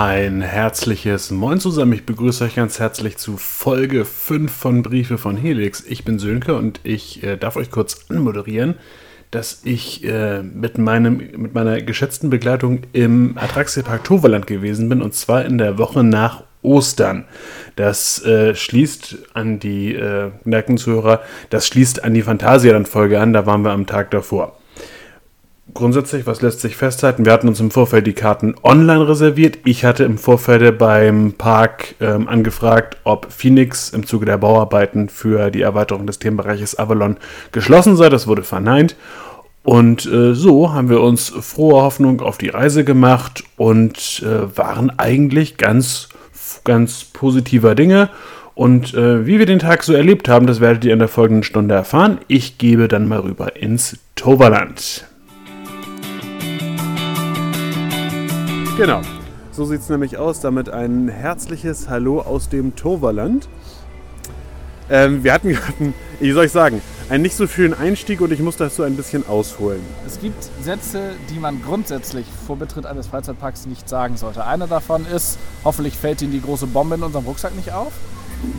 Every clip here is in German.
Ein herzliches Moin zusammen. Ich begrüße euch ganz herzlich zu Folge 5 von Briefe von Helix. Ich bin Sönke und ich äh, darf euch kurz anmoderieren, dass ich äh, mit, meinem, mit meiner geschätzten Begleitung im Attraxiepark Toverland gewesen bin und zwar in der Woche nach Ostern. Das äh, schließt an die äh, Zuhörer, das schließt an die Phantasialand-Folge an, da waren wir am Tag davor grundsätzlich, was lässt sich festhalten? Wir hatten uns im Vorfeld die Karten online reserviert. Ich hatte im Vorfeld beim Park ähm, angefragt, ob Phoenix im Zuge der Bauarbeiten für die Erweiterung des Themenbereiches Avalon geschlossen sei. Das wurde verneint. Und äh, so haben wir uns frohe Hoffnung auf die Reise gemacht und äh, waren eigentlich ganz, ganz positiver Dinge. Und äh, wie wir den Tag so erlebt haben, das werdet ihr in der folgenden Stunde erfahren. Ich gebe dann mal rüber ins Toverland. Genau. So sieht es nämlich aus. Damit ein herzliches Hallo aus dem Toverland. Ähm, wir hatten gerade, wie soll ich sagen, einen nicht so schönen Einstieg und ich muss dazu ein bisschen ausholen. Es gibt Sätze, die man grundsätzlich vor Betritt eines Freizeitparks nicht sagen sollte. Einer davon ist, hoffentlich fällt Ihnen die große Bombe in unserem Rucksack nicht auf.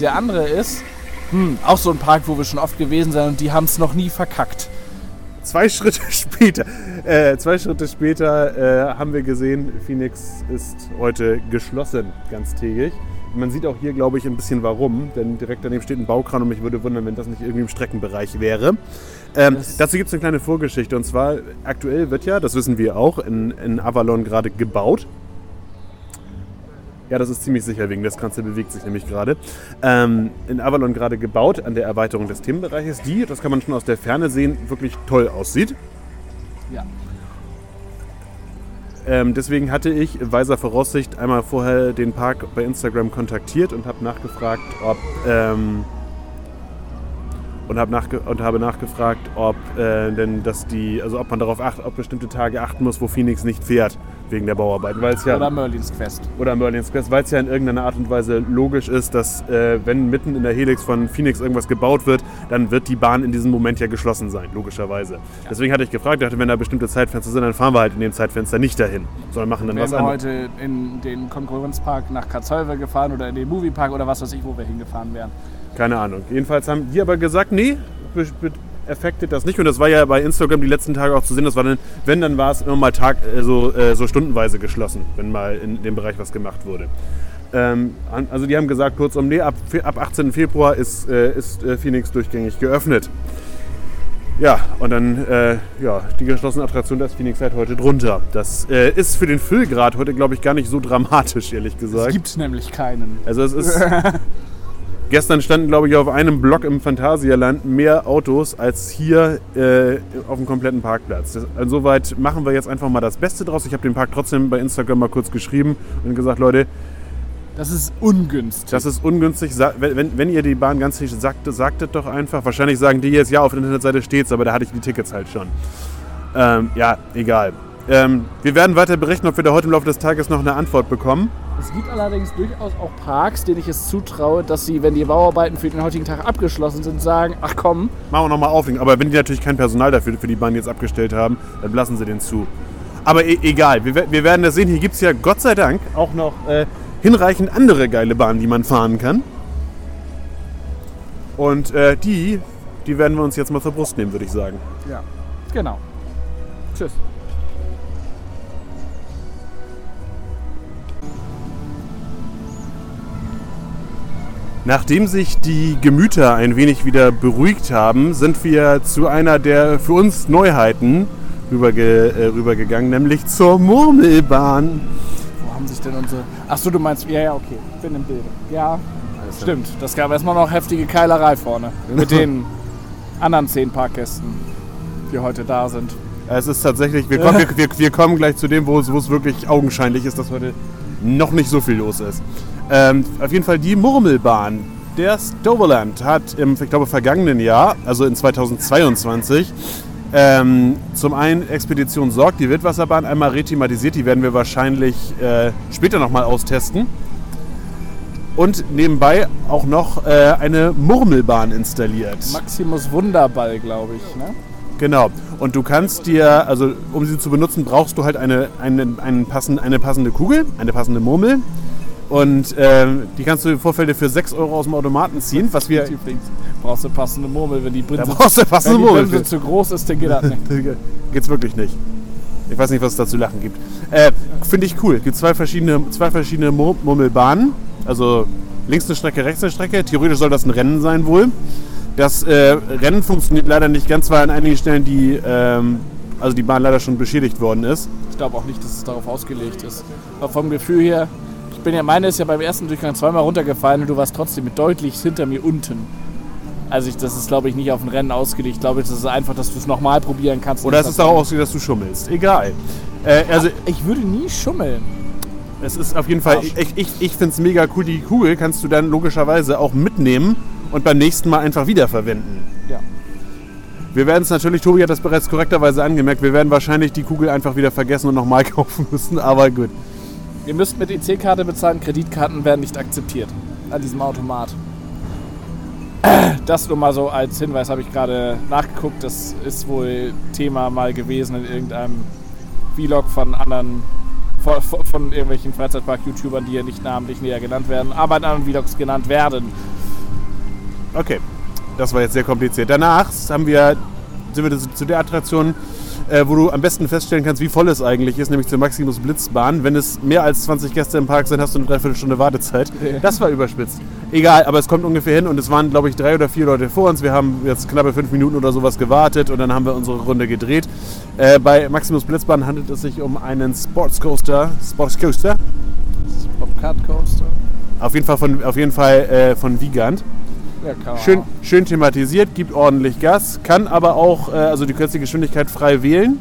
Der andere ist, hm, auch so ein Park, wo wir schon oft gewesen sind und die haben es noch nie verkackt. Zwei Schritte später, äh, zwei Schritte später äh, haben wir gesehen, Phoenix ist heute geschlossen, ganztägig. Man sieht auch hier, glaube ich, ein bisschen warum, denn direkt daneben steht ein Baukran und mich würde wundern, wenn das nicht irgendwie im Streckenbereich wäre. Ähm, dazu gibt es eine kleine Vorgeschichte und zwar aktuell wird ja, das wissen wir auch, in, in Avalon gerade gebaut. Ja, das ist ziemlich sicher, wegen des Ganze bewegt sich nämlich gerade. Ähm, in Avalon gerade gebaut an der Erweiterung des Themenbereiches, die, das kann man schon aus der Ferne sehen, wirklich toll aussieht. Ja. Ähm, deswegen hatte ich weiser Voraussicht einmal vorher den Park bei Instagram kontaktiert und habe nachgefragt, ob ähm, und, hab nachge und habe nachgefragt, ob äh, denn dass die, also ob man darauf achtet, ob bestimmte Tage achten muss, wo Phoenix nicht fährt wegen der Bauarbeiten. Weil's ja, oder Merlins Quest. Oder Merlins Quest, weil es ja in irgendeiner Art und Weise logisch ist, dass äh, wenn mitten in der Helix von Phoenix irgendwas gebaut wird, dann wird die Bahn in diesem Moment ja geschlossen sein, logischerweise. Ja. Deswegen hatte ich gefragt, dachte, wenn da bestimmte Zeitfenster sind, dann fahren wir halt in dem Zeitfenster nicht dahin, sondern machen dann Wären was wir anderes. heute in den Konkurrenzpark nach Katzhäuser gefahren oder in den Moviepark oder was weiß ich, wo wir hingefahren wären. Keine Ahnung. Jedenfalls haben die aber gesagt, nee, affected das nicht. Und das war ja bei Instagram die letzten Tage auch zu sehen. Das war dann, wenn, dann war es immer mal Tag, äh, so, äh, so stundenweise geschlossen, wenn mal in dem Bereich was gemacht wurde. Ähm, also die haben gesagt, kurzum, nee, ab, ab 18. Februar ist, äh, ist äh, Phoenix durchgängig geöffnet. Ja, und dann, äh, ja, die geschlossene Attraktion, da ist Phoenix halt heute drunter. Das ist für den Füllgrad heute, glaube ich, gar nicht so dramatisch, ehrlich gesagt. Es gibt nämlich keinen. Also es ist, Gestern standen, glaube ich, auf einem Block im Phantasialand mehr Autos als hier äh, auf dem kompletten Parkplatz. Das, insoweit machen wir jetzt einfach mal das Beste draus. Ich habe den Park trotzdem bei Instagram mal kurz geschrieben und gesagt, Leute, das ist ungünstig. Das ist ungünstig. Wenn, wenn ihr die Bahn ganz nicht sagt, sagt es doch einfach. Wahrscheinlich sagen die jetzt, ja, auf der Internetseite steht es, aber da hatte ich die Tickets halt schon. Ähm, ja, egal. Ähm, wir werden weiter berichten, ob wir da heute im Laufe des Tages noch eine Antwort bekommen. Es gibt allerdings durchaus auch Parks, denen ich es zutraue, dass sie, wenn die Bauarbeiten für den heutigen Tag abgeschlossen sind, sagen, ach komm. Machen wir nochmal auflegen. Aber wenn die natürlich kein Personal dafür für die Bahn jetzt abgestellt haben, dann lassen sie den zu. Aber e egal, wir, wir, werden das sehen. Hier gibt es ja Gott sei Dank auch noch äh, hinreichend andere geile Bahnen, die man fahren kann. Und äh, die, die werden wir uns jetzt mal zur Brust nehmen, würde ich sagen. Ja, genau. Tschüss. Nachdem sich die Gemüter ein wenig wieder beruhigt haben, sind wir zu einer der für uns Neuheiten rüberge äh, rübergegangen, nämlich zur Murmelbahn. Wo haben sich denn unsere. Achso, du meinst. Ja, ja, okay. Bin im Bild. Ja, also. stimmt. Das gab erstmal noch heftige Keilerei vorne. Mit den anderen zehn Parkgästen, die heute da sind. Es ist tatsächlich. Wir kommen, wir, wir kommen gleich zu dem, wo es, wo es wirklich augenscheinlich ist, dass heute noch nicht so viel los ist. Ähm, auf jeden Fall die Murmelbahn. Der Stoverland hat im, ich glaube, vergangenen Jahr, also in 2022, ähm, zum einen Expedition Sorg, die Wildwasserbahn, einmal rethematisiert. Die werden wir wahrscheinlich äh, später nochmal austesten. Und nebenbei auch noch äh, eine Murmelbahn installiert. Maximus Wunderball, glaube ich. Ne? Genau. Und du kannst dir, also um sie zu benutzen, brauchst du halt eine, eine, einen passend, eine passende Kugel, eine passende Murmel. Und ähm, die kannst du im Vorfeld für 6 Euro aus dem Automaten ziehen, was wir. Übrigens, brauchst du passende Murmel, wenn die Da Brinse, brauchst du passende wenn die Murmel. Brinse zu groß ist, dann geht das nicht. Geht's wirklich nicht. Ich weiß nicht, was es da zu lachen gibt. Äh, Finde ich cool. Gibt zwei verschiedene, zwei verschiedene Mur Murmelbahnen. Also links eine Strecke, rechts eine Strecke. Theoretisch soll das ein Rennen sein wohl. Das äh, Rennen funktioniert leider nicht ganz, weil an einigen Stellen die, ähm, also die Bahn leider schon beschädigt worden ist. Ich glaube auch nicht, dass es darauf ausgelegt ist. Aber vom Gefühl her, ich bin ja, meine ist ja beim ersten Durchgang zweimal runtergefallen und du warst trotzdem mit deutlich hinter mir unten. Also ich, das ist, glaube ich, nicht auf ein Rennen ausgelegt. Ich glaube, das ist einfach, dass du es nochmal probieren kannst. Oder es ist darauf ausgelegt, dass du schummelst. Egal. Äh, also Ich würde nie schummeln. Es ist auf jeden Fall, Arsch. ich, ich, ich finde es mega cool. Die Kugel kannst du dann logischerweise auch mitnehmen und beim nächsten Mal einfach wiederverwenden. Ja. Wir werden es natürlich, Tobi hat das bereits korrekterweise angemerkt, wir werden wahrscheinlich die Kugel einfach wieder vergessen und nochmal kaufen müssen, aber gut. Ihr müsst mit EC-Karte bezahlen, Kreditkarten werden nicht akzeptiert an diesem Automat. Das nur mal so als Hinweis habe ich gerade nachgeguckt. Das ist wohl Thema mal gewesen in irgendeinem Vlog von anderen, von, von- irgendwelchen Freizeitpark-YouTubern, die hier nicht namentlich näher genannt werden, aber in anderen Vlogs genannt werden. Okay, das war jetzt sehr kompliziert. Danach haben wir, sind wir zu der Attraktion, äh, wo du am besten feststellen kannst, wie voll es eigentlich ist, nämlich zur Maximus Blitzbahn. Wenn es mehr als 20 Gäste im Park sind, hast du eine Dreiviertelstunde Wartezeit. Das war überspitzt. Egal, aber es kommt ungefähr hin und es waren, glaube ich, drei oder vier Leute vor uns. Wir haben jetzt knappe fünf Minuten oder sowas gewartet und dann haben wir unsere Runde gedreht. Äh, bei Maximus Blitzbahn handelt es sich um einen Sportscoaster. Sportscoaster. Bobcat Coaster. Auf jeden Fall von, auf jeden Fall, äh, von Wiegand. Ja, Schön, schön thematisiert, gibt ordentlich Gas, kann aber auch, äh, also du kannst die Geschwindigkeit frei wählen.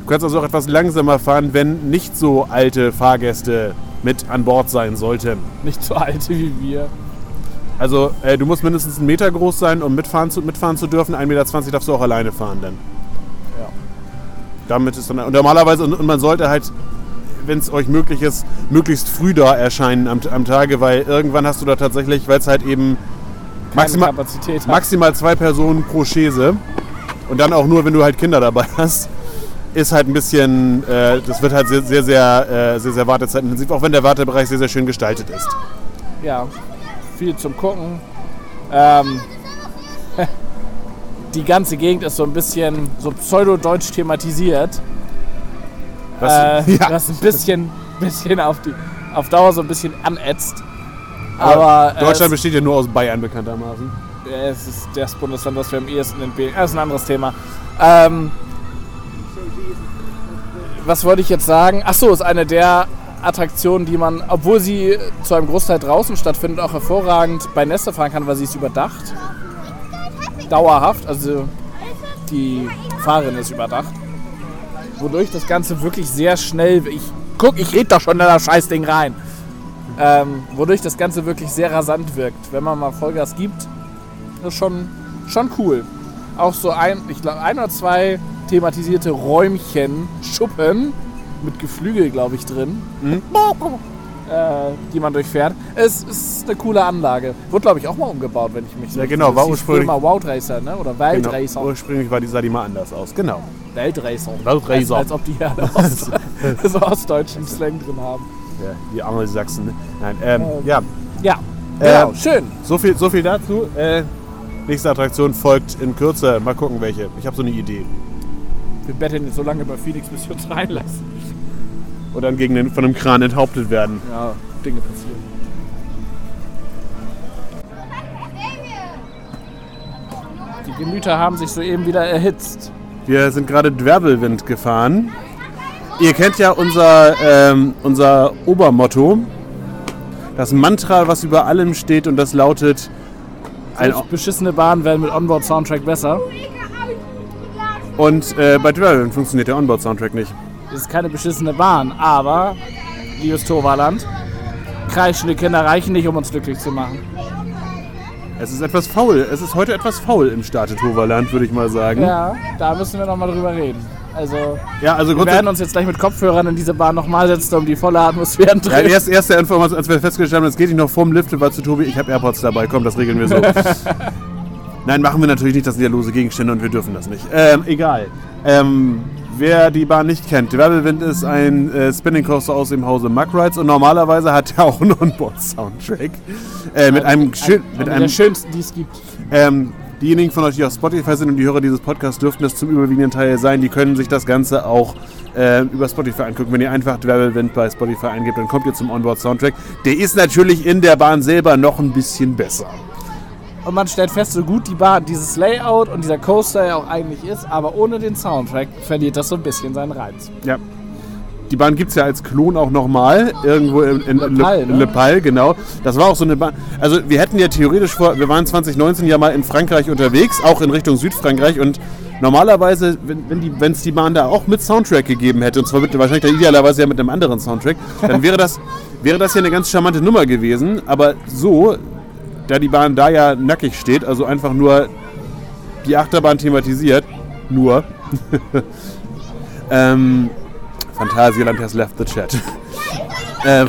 Du kannst also auch etwas langsamer fahren, wenn nicht so alte Fahrgäste mit an Bord sein sollten. Nicht so alte wie wir. Also äh, du musst mindestens einen Meter groß sein, um mitfahren zu, mitfahren zu dürfen. 1,20 Meter darfst du auch alleine fahren dann. Ja. Damit ist dann, und normalerweise, und, und man sollte halt, wenn es euch möglich ist, möglichst früh da erscheinen am, am Tage, weil irgendwann hast du da tatsächlich, weil es halt eben maximal, Kapazität hat. maximal zwei Personen pro Chaise und dann auch nur, wenn du halt Kinder dabei hast, ist halt ein bisschen, äh, das wird halt sehr, sehr, sehr, äh, sehr, sehr wartezeitintensiv, auch wenn der Wartebereich sehr, sehr schön gestaltet ist. ja, viel zum Gucken. Ähm, die ganze Gegend ist so ein bisschen so pseudo-deutsch thematisiert. Was, äh, ja, Was ein bisschen, bisschen auf, die, auf Dauer so ein bisschen anätzt. Aber Deutschland besteht ja nur aus Bayern bekanntermaßen. es, ist das Bundesland, das wir am ehesten entbehren. Das ist ein anderes Thema. Ähm, was wollte ich jetzt sagen? Achso, ist eine der Attraktionen, die man, obwohl sie zu einem Großteil draußen stattfindet, auch hervorragend bei Neste fahren kann, weil sie ist überdacht. Dauerhaft, also die Fahrerin ist überdacht. Wodurch das Ganze wirklich sehr schnell. Ich, guck, ich red doch schon in das Scheißding rein. Ähm, wodurch das Ganze wirklich sehr rasant wirkt. Wenn man mal Vollgas gibt, ist schon, schon cool. Auch so ein, ich glaube, ein oder zwei thematisierte Räumchen, Schuppen mit Geflügel, glaube ich, drin, Mhm. äh, die man durchfährt. Es ist eine coole Anlage. Wurde, glaube ich, auch mal umgebaut, wenn ich mich so Ja, genau, war ursprünglich- mal Wild Racer, ne? Oder Genau. Weltracer. Ursprünglich war die, sah die mal anders aus. Genau. Weltracer. Weltracer. Als, als ob die ja Ost, so ostdeutschen Slang drin haben. Ja, die Angelsachsen. ne? Nein, ähm, Ähm. ja, Ja, genau, Ähm, schön. so viel, so viel dazu. Äh, nächste Attraktion folgt in Kürze. Mal gucken, welche. Ich habe so eine Idee. Wir betteln jetzt so lange bei Phoenix, bis wir uns reinlassen. Und dann gegen den, von einem Kran enthauptet werden. Ja, Dinge passieren. Die Gemüter haben sich soeben wieder erhitzt. Wir sind gerade Dwerbelwind gefahren. Ihr kennt ja unser, ähm, unser Obermotto. Das Mantra, was über allem steht und das lautet... Ein, beschissene Bahnen werden mit Onboard-Soundtrack besser. und äh, bei Dwerbelwind funktioniert der Onboard-Soundtrack nicht. Es ist keine beschissene Bahn, aber, liebes Torwaland, kreischende Kinder reichen nicht, um uns glücklich zu machen. Es ist etwas faul. Es ist heute etwas faul im Staate Toverland, würde ich mal sagen. Ja, da müssen wir nochmal drüber reden. Also, Ja, also wir werden uns jetzt gleich mit Kopfhörern in diese Bahn nochmal setzen, um die volle Atmosphäre Ja, drehen. erst, erste Information, als wir festgestellt haben, es geht nicht noch vorm Lift, war zu Tobi, ich habe AirPods dabei, komm, das regeln wir so. Nein, machen wir natürlich nicht, das sind ja lose Gegenstände und wir dürfen das nicht. Ähm, egal. Ähm, wer die Bahn nicht kennt, Wirbelwind ist ein äh, Spinning Coaster aus dem Hause Mug Rides und normalerweise hat er auch einen Onboard-Soundtrack. Äh, mit einem, schön, mit einem der schönsten, die es gibt. ähm, diejenigen von euch, die auf Spotify sind und die Hörer dieses Podcasts, dürften das zum überwiegenden Teil sein. Die können sich das Ganze auch äh, über Spotify angucken. Wenn ihr einfach Wirbelwind bei Spotify eingebt, dann kommt ihr zum Onboard-Soundtrack. Der ist natürlich in der Bahn selber noch ein bisschen besser. Und man stellt fest, so gut die Bahn, dieses Layout und dieser Coaster ja auch eigentlich ist, aber ohne den Soundtrack verliert das so ein bisschen seinen Reiz. Ja. Die Bahn gibt es ja als Klon auch nochmal, irgendwo in, in Le Le, Pal, ne? Le Pal, genau. Das war auch so eine Bahn. Also wir hätten ja theoretisch vor, wir waren 2019 ja mal in Frankreich unterwegs, auch in Richtung Südfrankreich und normalerweise, wenn es wenn die, die Bahn da auch mit Soundtrack gegeben hätte, und zwar mit, wahrscheinlich dann idealerweise ja mit einem anderen Soundtrack, dann wäre das, wäre das ja eine ganz charmante Nummer gewesen. Aber so, da die Bahn da ja nackig steht, also einfach nur die Achterbahn thematisiert, nur, ähm, Phantasialand has left the chat. äh,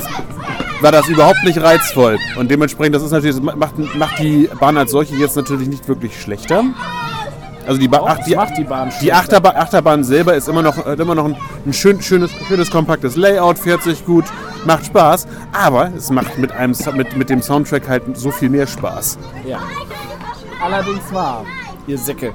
war das überhaupt nicht reizvoll. Und dementsprechend, das ist natürlich, das macht, macht die Bahn als solche jetzt natürlich nicht wirklich schlechter. Also die, ba ach, die, die Bahn die schlechter. Achterbahn, selber ist immer noch, immer noch ein, ein schön, schönes, schönes, kompaktes Layout, fährt sich gut, macht Spaß. Aber es macht mit, einem, mit, mit dem Soundtrack halt so viel mehr Spaß. Ja. Allerdings wahr, ihr Säcke.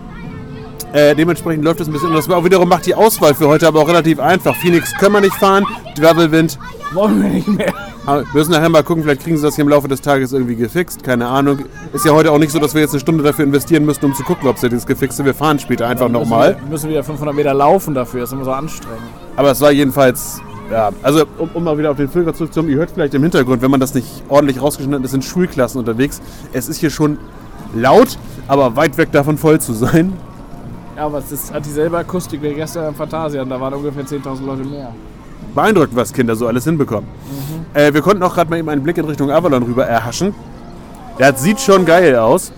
Äh, dementsprechend läuft es ein bisschen. Und das war auch wiederum macht die Auswahl für heute aber auch relativ einfach. Phoenix können wir nicht fahren, Wirbelwind. Wollen wir nicht mehr. Aber Wir müssen nachher mal gucken, vielleicht kriegen sie das hier im Laufe des Tages irgendwie gefixt. Keine Ahnung. Ist ja heute auch nicht so, dass wir jetzt eine Stunde dafür investieren müssen, um zu gucken, ob sie das gefixt sind. Wir fahren später einfach nochmal. Wir müssen wieder 500 Meter laufen dafür, ist immer so anstrengend. Aber es war jedenfalls. Ja, also um, um mal wieder auf den Filter zurückzukommen, ihr hört vielleicht im Hintergrund, wenn man das nicht ordentlich rausgeschnitten hat, es sind Schulklassen unterwegs. Es ist hier schon laut, aber weit weg davon voll zu sein. Ja, aber es ist, hat dieselbe Akustik wie gestern im Phantasialand, da waren ungefähr 10.000 Leute mehr. beeindruckend, was Kinder so alles hinbekommen. Äh, wir konnten auch gerade mal eben einen Blick in Richtung Avalon rüber erhaschen. Der sieht schon geil aus.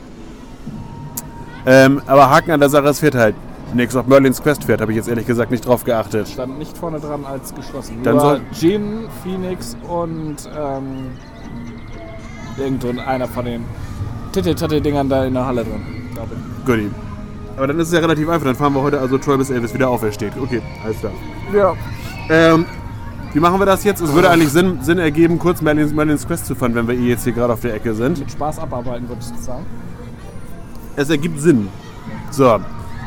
Ähm, aber Haken an der Sache, es fährt halt nichts auf Merlins Quest fährt, habe ich jetzt ehrlich gesagt nicht drauf geachtet. Stand nicht vorne dran als geschlossen. Dann Nur soll- Jin, Phoenix und ähm, irgendwo einer von den Titte-Tatte-Dingern da in der Halle drin, glaube ich. Goodie. Aber dann ist es ja relativ einfach. Dann fahren wir heute also Troy bis Elvis wieder aufersteht. Okay, alles klar. Ja. Ähm, wie machen wir das jetzt? Es würde eigentlich Sinn, Sinn ergeben, kurz Merlins, Merlins Quest zu fahren, wenn wir eh jetzt hier gerade auf der Ecke sind. Mit Spaß abarbeiten, würdest du sagen. Es ergibt Sinn. So.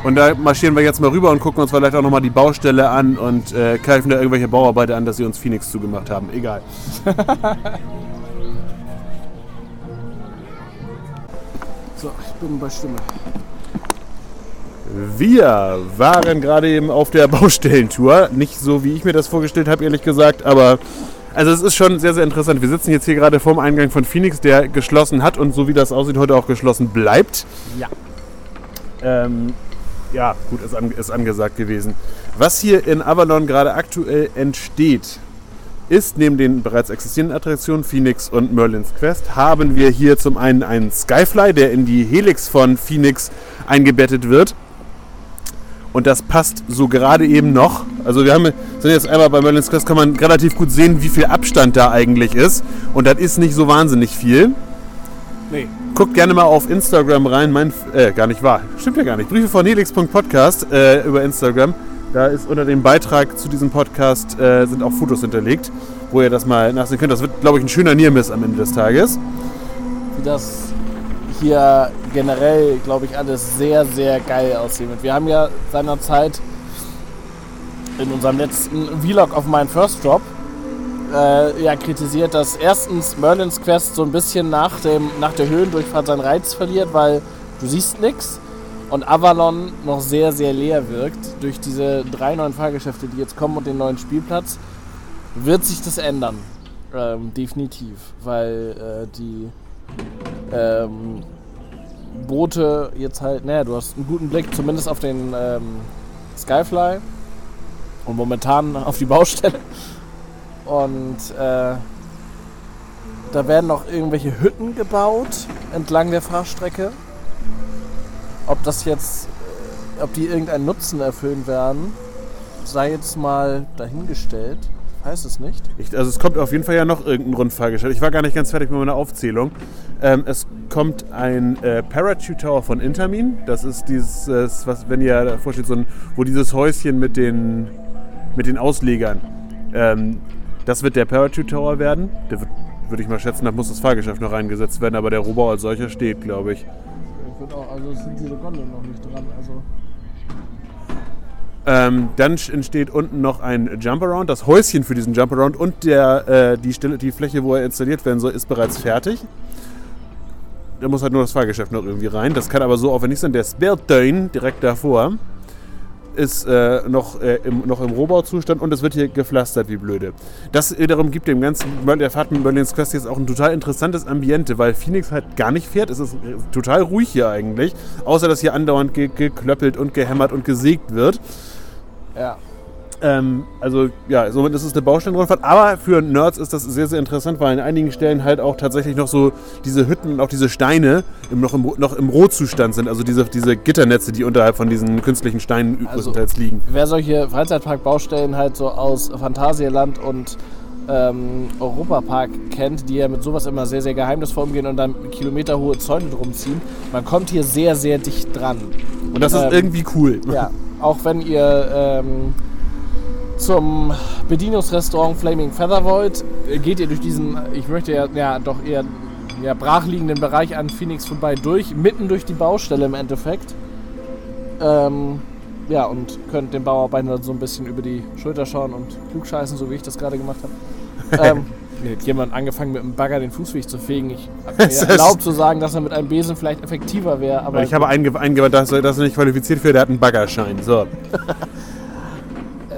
Und da marschieren wir jetzt mal rüber und gucken uns vielleicht auch nochmal die Baustelle an und äh, greifen da irgendwelche Bauarbeiter an, dass sie uns Phoenix zugemacht haben. Egal. So, ich bin bei Stimme. Wir waren gerade eben auf der Baustellentour. Nicht so, wie ich mir das vorgestellt habe, ehrlich gesagt, aber also es ist schon sehr, sehr interessant. Wir sitzen jetzt hier gerade vorm Eingang von Phoenix, der geschlossen hat und so wie das aussieht, heute auch geschlossen bleibt. Ja. Ähm, ja, gut, ist, an, ist angesagt gewesen. Was hier in Avalon gerade aktuell entsteht, ist neben den bereits existierenden Attraktionen Phoenix und Merlin's Quest, haben wir hier zum einen einen Skyfly, der in die Helix von Phoenix eingebettet wird. Und das passt so gerade eben noch. Also wir haben, sind jetzt einmal bei Merlin's Quest, kann man relativ gut sehen, wie viel Abstand da eigentlich ist. Und das ist nicht so wahnsinnig viel. Nee. Guckt gerne mal auf Instagram rein. Mein, äh, gar nicht wahr. Stimmt ja gar nicht. Briefe von helix.podcast äh, über Instagram. Da ist unter dem Beitrag zu diesem Podcast äh, sind auch Fotos hinterlegt, wo ihr das mal nachsehen könnt. Das wird, glaube ich, ein schöner Niermiss am Ende des Tages. Wie das hier generell, glaube ich, alles sehr, sehr geil aussieht. Wir haben ja seinerzeit in unserem letzten Vlog auf meinen First Drop äh, ja, kritisiert, dass erstens Merlin's Quest so ein bisschen nach, dem, nach der Höhendurchfahrt seinen Reiz verliert, weil du siehst nichts und Avalon noch sehr, sehr leer wirkt. Durch diese drei neuen Fahrgeschäfte, die jetzt kommen und den neuen Spielplatz, wird sich das ändern. Ähm, definitiv, weil äh, die ähm, Boote jetzt halt, naja, du hast einen guten Blick zumindest auf den ähm, Skyfly und momentan auf die Baustelle. Und äh, da werden noch irgendwelche Hütten gebaut entlang der Fahrstrecke. Ob das jetzt, ob die irgendeinen Nutzen erfüllen werden, sei jetzt mal dahingestellt. Weiß es nicht. Ich, also es kommt auf jeden Fall ja noch irgendein Rundfahrgeschäft. Ich war gar nicht ganz fertig mit meiner Aufzählung. Ähm, es kommt ein äh, Parachute Tower von Intermin. Das ist dieses, äh, was, wenn ihr davor steht, so ein, wo dieses Häuschen mit den, mit den Auslegern. Ähm, das wird der Parachute Tower werden. Der wird, würde ich mal schätzen, da muss das Fahrgeschäft noch reingesetzt werden, aber der Rohbau als solcher steht, glaube ich. Ich auch, also sind diese Gondeln noch nicht dran. Also Ähm, dann entsteht unten noch ein Jumparound. Das Häuschen für diesen Jumparound und der, äh, die, Stelle, die Fläche, wo er installiert werden soll, ist bereits fertig. Da muss halt nur das Fahrgeschäft noch irgendwie rein. Das kann aber so aufwendig sein. Der Sperrtein direkt davor ist äh, noch, äh, im, noch im Rohbauzustand und es wird hier gepflastert wie blöde. Das wiederum gibt dem ganzen der Fahrt mit Merlin's Quest jetzt auch ein total interessantes Ambiente, weil Phoenix halt gar nicht fährt. Es ist total ruhig hier eigentlich. Außer, dass hier andauernd ge geklöppelt und gehämmert und gesägt wird. Ja. Ähm, also ja, somit ist es eine Baustellenrundfahrt. Aber für Nerds ist das sehr, sehr interessant, weil an einigen Stellen halt auch tatsächlich noch so diese Hütten und auch diese Steine im, noch, im, noch im Rohzustand sind. Also diese, diese Gitternetze, die unterhalb von diesen künstlichen Steinen Also- größtenteils liegen. Wer solche Freizeitparkbaustellen halt so aus Phantasialand und ähm, Europapark kennt, die ja mit sowas immer sehr, sehr geheimnisvoll umgehen und dann kilometerhohe Zäune drum ziehen, man kommt hier sehr, sehr dicht dran. Und das ist Ähm, irgendwie cool. Ja, auch wenn ihr ähm, zum Bedienungsrestaurant Flaming Feather wollt, äh, geht ihr durch diesen, ich möchte ja, ja doch eher ja, brachliegenden Bereich an Phoenix vorbei durch, mitten durch die Baustelle im Endeffekt. Ähm, ja, und könnt den Bauarbeitern dann so ein bisschen über die Schulter schauen und klugscheißen, so wie ich das gerade gemacht habe. ähm, hat jemand angefangen mit einem Bagger den Fußweg zu fegen. Ich habe mir erlaubt zu sagen, dass er mit einem Besen vielleicht effektiver wäre, aber Ich habe einge eingewandt, dass er das nicht qualifiziert für, der hat einen Baggerschein. So.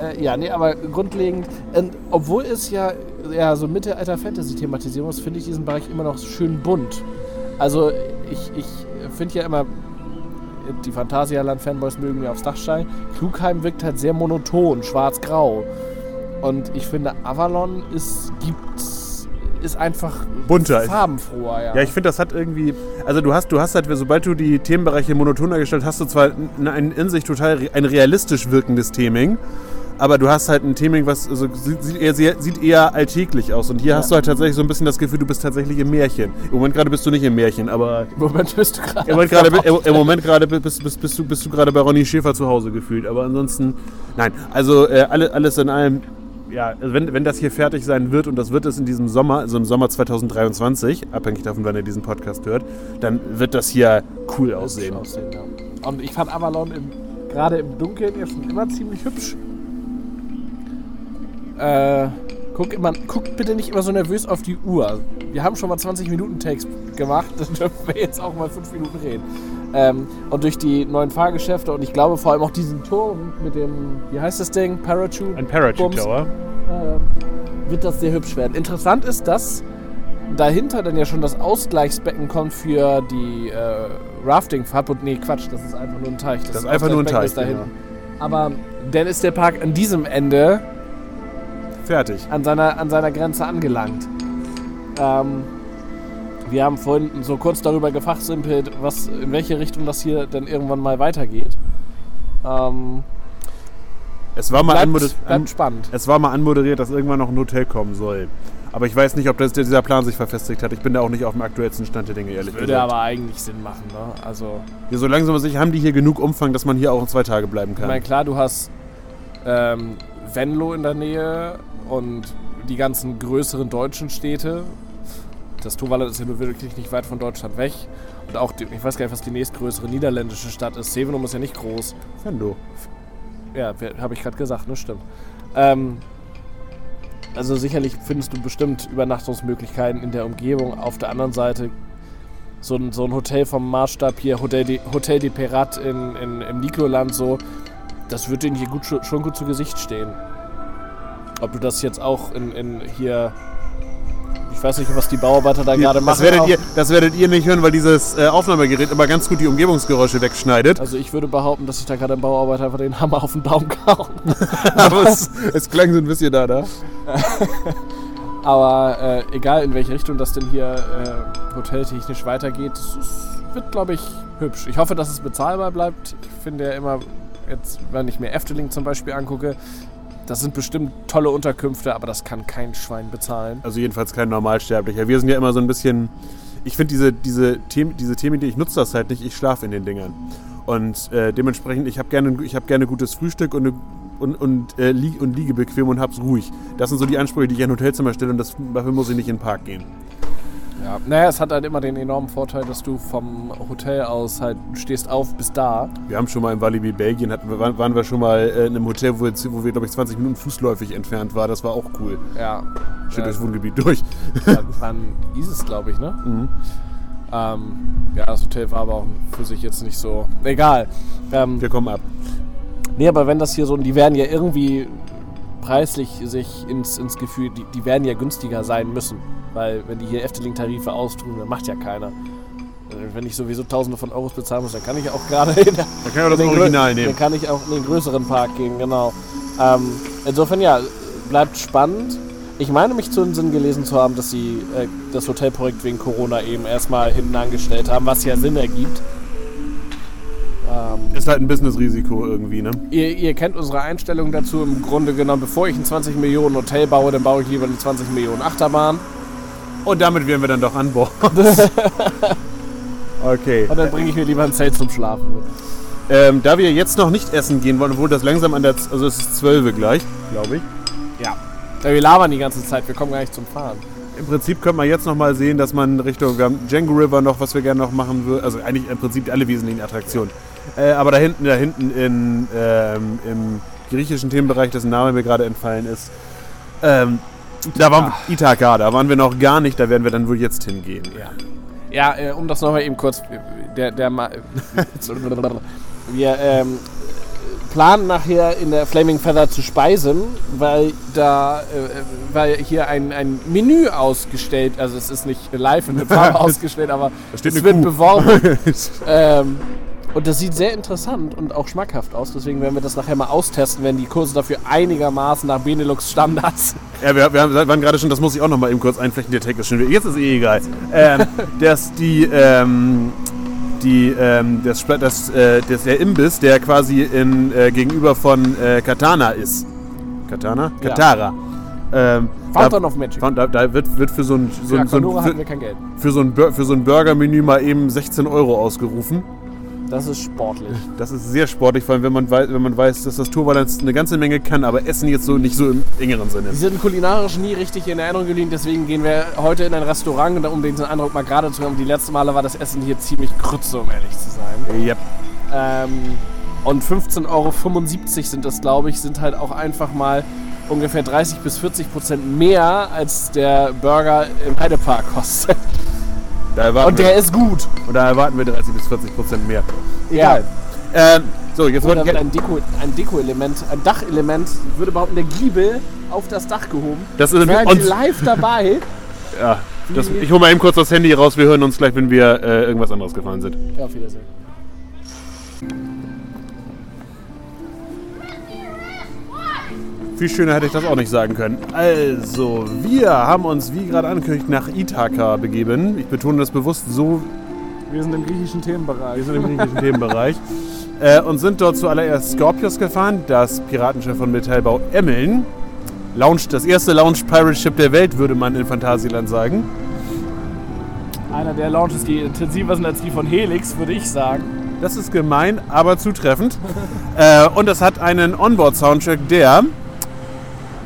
Äh, ja, nee, aber grundlegend, ähm, obwohl es ja, ja so Mittelalter-Fantasy-Thematisierung ist, finde ich diesen Bereich immer noch schön bunt. Also ich, ich finde ja immer, die Phantasialand-Fanboys mögen mir aufs Dach steigen, Klugheim wirkt halt sehr monoton, schwarz-grau. Und ich finde, Avalon ist, gibt, ist einfach Bunter. farbenfroher. Ja, Ja, ich finde, das hat irgendwie. Also, du hast, du hast halt, sobald du die Themenbereiche monotoner gestellt hast, du zwar ein, ein in sich total ein realistisch wirkendes Theming, aber du hast halt ein Theming, was also, sieht, eher, sieht eher alltäglich aus. Und hier Ja. hast du halt tatsächlich so ein bisschen das Gefühl, du bist tatsächlich im Märchen. Im Moment gerade bist du nicht im Märchen, aber. Im Moment bist du gerade. Im Moment gerade, im, im Moment gerade bist, bist, bist, du, bist du gerade bei Ronny Schäfer zu Hause gefühlt. Aber ansonsten, nein. Also äh, alle, alles in allem, ja, also wenn, wenn das hier fertig sein wird und das wird es in diesem Sommer, also im Sommer 2023, abhängig davon, wann ihr diesen Podcast hört, dann wird das hier cool aussehen. aussehen ja. Und ich fand Avalon im, gerade im Dunkeln ja schon immer ziemlich hübsch. Äh, guck, immer, guckt bitte nicht immer so nervös auf die Uhr. Wir haben schon mal 20 Minuten Takes gemacht, dann dürfen wir jetzt auch mal 5 Minuten reden. Ähm, und durch die neuen Fahrgeschäfte und ich glaube vor allem auch diesen Turm mit dem, wie heißt das Ding? Parachute? Ein Parachute. Tower. äh, wird das sehr hübsch werden. Interessant ist, dass dahinter dann ja schon das Ausgleichsbecken kommt für die äh, Raftingfahrt. Und nee, Quatsch, das ist einfach nur ein Teich. Das ist einfach nur ein Teich, da hinten. Aber dann ist der Park an diesem Ende Fertig. an seiner, an seiner Grenze angelangt. Ähm, wir haben vorhin so kurz darüber gefachsimpelt, was, in welche Richtung das hier dann irgendwann mal weitergeht. Ähm, Es war, mal bleibt, bleibt spannend. es war mal anmoderiert, dass irgendwann noch ein Hotel kommen soll. Aber ich weiß nicht, ob das, dieser Plan sich verfestigt hat. Ich bin da auch nicht auf dem aktuellsten Stand der Dinge, ehrlich Würde gesagt. aber eigentlich Sinn machen, ne? Also. Ja, so langsam sicher haben die hier genug Umfang, dass man hier auch zwei Tage bleiben Ich kann. meine, klar, du hast ähm, Venlo in der Nähe und die ganzen größeren deutschen Städte. Das Toverland ist ja nur wirklich nicht weit von Deutschland weg. Und auch, die, ich weiß gar nicht, was die nächstgrößere niederländische Stadt ist. Sevenum ist ja nicht groß. Fendo. Ja, habe ich gerade gesagt, ne? Stimmt. Ähm, also sicherlich findest du bestimmt Übernachtungsmöglichkeiten in der Umgebung. Auf der anderen Seite so ein, so ein Hotel vom Maßstab hier, Hotel de, Hotel de Perat in, in, im Nikloland so, das wird denen hier gut, schon gut zu Gesicht stehen. Ob du das jetzt auch in, in hier, ich weiß nicht, was die Bauarbeiter da gerade machen. das, werdet ihr, das werdet ihr nicht hören, weil dieses äh, Aufnahmegerät immer ganz gut die Umgebungsgeräusche wegschneidet. also ich würde behaupten, dass sich da gerade ein Bauarbeiter einfach den Hammer auf den Daumen gehauen Aber es, es klang so ein bisschen da, da. Aber äh, egal in welche Richtung das denn hier äh, hoteltechnisch weitergeht, es wird, glaube ich, hübsch. Ich hoffe, dass es bezahlbar bleibt. Ich finde ja immer, jetzt, wenn ich mir Efteling zum Beispiel angucke, das sind bestimmt tolle Unterkünfte, aber das kann kein Schwein bezahlen. Also jedenfalls kein Normalsterblicher. Wir sind ja immer so ein bisschen ich finde diese, diese, Themen, diese Themen, ich nutze das halt nicht, ich schlafe in den Dingern. Und äh, dementsprechend, ich habe gerne, ich hab gerne gutes Frühstück und, und, und, äh, lieg, und liege bequem und hab's ruhig. Das sind so die Ansprüche, die ich an Hotelzimmer stelle und das, dafür muss ich nicht in den Park gehen. Ja, naja, es hat halt immer den enormen Vorteil, dass du vom Hotel aus halt stehst auf bis da. Wir haben schon mal in Walibi, Belgien, hatten, waren, wir schon mal äh, in einem Hotel, wo wir, wo wir glaube ich, 20 Minuten fußläufig entfernt waren. Das war auch cool. Ja. Steht Ja. durchs Wohngebiet durch. Dann, dann hieß es, glaube ich, ne? Mhm. Ähm, ja, das Hotel war aber auch für sich jetzt nicht so. Egal. Ähm, Wir kommen ab. nee, aber wenn das hier so, die werden ja irgendwie preislich sich ins, ins Gefühl, die, die werden ja günstiger sein müssen. Weil wenn die hier Efteling-Tarife austun, dann macht ja keiner. Äh, Wenn ich sowieso Tausende von Euros bezahlen muss, dann kann ich auch gerade in, Dann kann ich auch das Original nehmen. Dann kann ich auch in den größeren Park gehen, genau. Ähm, insofern ja, bleibt spannend. Ich meine mich zu den Sinn gelesen zu haben, dass sie äh, das Hotelprojekt wegen Corona eben erstmal hinten angestellt haben, was ja Sinn ergibt. Ähm, Ist halt ein Business-Risiko irgendwie, ne? ihr, ihr kennt unsere Einstellung dazu im Grunde genommen, bevor ich ein 20 Millionen Hotel baue, dann baue ich lieber eine 20 Millionen Achterbahn. Und damit wären wir dann doch an Bord. okay. Und dann bringe ich mir lieber ein Zelt zum Schlafen mit. Ähm, da wir jetzt noch nicht essen gehen wollen, obwohl das langsam an der, Z- also es ist 12 gleich, glaube ich. Ja. ja. Wir labern die ganze Zeit, wir kommen gar nicht zum Fahren. Im Prinzip könnte man jetzt noch mal sehen, dass man Richtung wir haben Django River noch, was wir gerne noch machen würden. Also eigentlich im Prinzip alle wesentlichen Attraktionen. Äh, aber da hinten, da hinten in, ähm, im griechischen Themenbereich, dessen Name mir gerade entfallen ist, ähm, da waren wir, Ithaka, da waren wir noch gar nicht, da werden wir dann wohl jetzt hingehen. Ja. Ja, äh, um das nochmal eben kurz. Der, der Wir ähm, planen nachher in der Flaming Feather zu speisen, weil da äh, weil hier ein, ein Menü ausgestellt, also es ist nicht live in der Farbe ausgestellt, aber es wird Kuh. beworben. ähm, und das sieht sehr interessant und auch schmackhaft aus. Deswegen werden wir das nachher mal austesten, wenn die Kurse dafür einigermaßen nach Benelux-Standards. Ja, wir, wir waren gerade schon, das muss ich auch noch mal eben kurz einflechten, der Take ist schon wieder. Jetzt ist eh egal. Ähm, dass die, ähm, die, ähm, das, das, äh, das, der Imbiss, der quasi in, äh, gegenüber von äh, Katana ist. Katana? Ja. Katara. Ähm, Fountain da, of Magic. Da, da wird, wird für so ein, so, ein- so ein, für, für so ein, Bur- für so ein Burger-Menü mal eben 16 Euro ausgerufen. Das ist sportlich. Das ist sehr sportlich, vor allem wenn man weiß, wenn man weiß dass das Tourbalance eine ganze Menge kann, aber Essen jetzt so nicht so im engeren Sinne. Die sind kulinarisch nie richtig in Erinnerung geblieben, deswegen gehen wir heute in ein Restaurant, um den Eindruck mal gerade zu haben. Die letzten Male war das Essen hier ziemlich krütze, um ehrlich zu sein. Yep. Ähm, und 15,75 Euro sind das, glaube ich, sind halt auch einfach mal ungefähr 30 bis 40 Prozent mehr, als der Burger im Heidepark kostet. Und wir- der ist gut. Und da erwarten wir 30 bis 40 Prozent mehr. Ja. Ähm, so, jetzt Oder wird wir. ein Deko- ein Deko-Element, ein Dachelement, ich würde behaupten, der Giebel auf das Dach gehoben. Das ist und, Sie live dabei? ja, das, Ich hole mal eben kurz das Handy raus. Wir hören uns gleich, wenn wir äh, irgendwas anderes gefahren sind. Ja, auf Wiedersehen. Viel schöner hätte ich das auch nicht sagen können. Also, wir haben uns, wie gerade angekündigt, nach Ithaka begeben. Ich betone das bewusst so, Wir sind im griechischen Themenbereich. wir sind im griechischen Themenbereich. Äh, und sind dort zuallererst Scorpius gefahren, das Piratenschiff von Metallbau Emmeln. Launch, das erste Launch Pirate Ship der Welt, würde man in Phantasialand sagen. Einer der Launches, die intensiver sind als die von Helix, würde ich sagen. Das ist gemein, aber zutreffend. äh, und es hat einen Onboard-Soundtrack, der.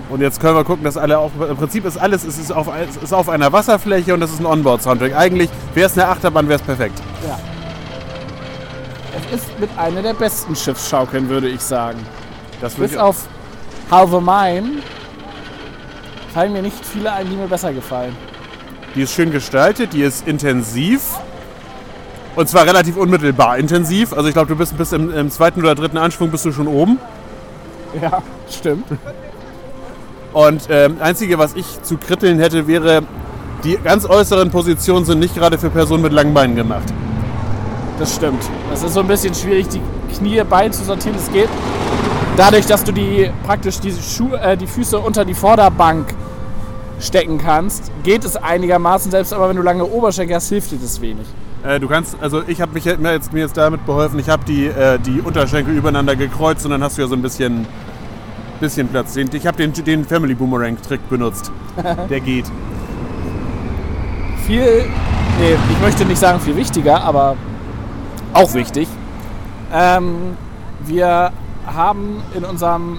Und jetzt können wir gucken, dass alle auch. Im Prinzip ist alles es ist auf, es ist auf einer Wasserfläche und es ist ein Onboard-Soundtrack. Eigentlich wäre es eine Achterbahn, wäre es perfekt. Ja. Es ist mit einer der besten Schiffsschaukeln, würde ich sagen. Das Bis ich auf Halve Mine fallen mir nicht viele ein, die mir besser gefallen. Die ist schön gestaltet, die ist intensiv. Und zwar relativ unmittelbar intensiv. Also ich glaube, du bist bis im, im zweiten oder dritten Anschwung bist du schon oben. Ja, stimmt. Und ähm, einzige, was ich zu kritteln hätte, wäre, die ganz äußeren Positionen sind nicht gerade für Personen mit langen Beinen gemacht. Das stimmt. Das ist so ein bisschen schwierig, die Knie Beine zu sortieren. Es geht dadurch, dass du die praktisch die, Schuhe, äh, die Füße unter die Vorderbank stecken kannst, geht es einigermaßen. Selbst aber wenn du lange Oberschenkel hast, hilft dir das wenig. Äh, du kannst, also ich habe mich jetzt, mir jetzt damit beholfen, ich habe die, äh, die Unterschenkel übereinander gekreuzt und dann hast du ja so ein bisschen, bisschen Platz. Ich habe den, den Family Boomerang Trick benutzt. Der geht. Viel nee, ich möchte nicht sagen viel wichtiger, aber auch wichtig. Ähm, wir haben in unserem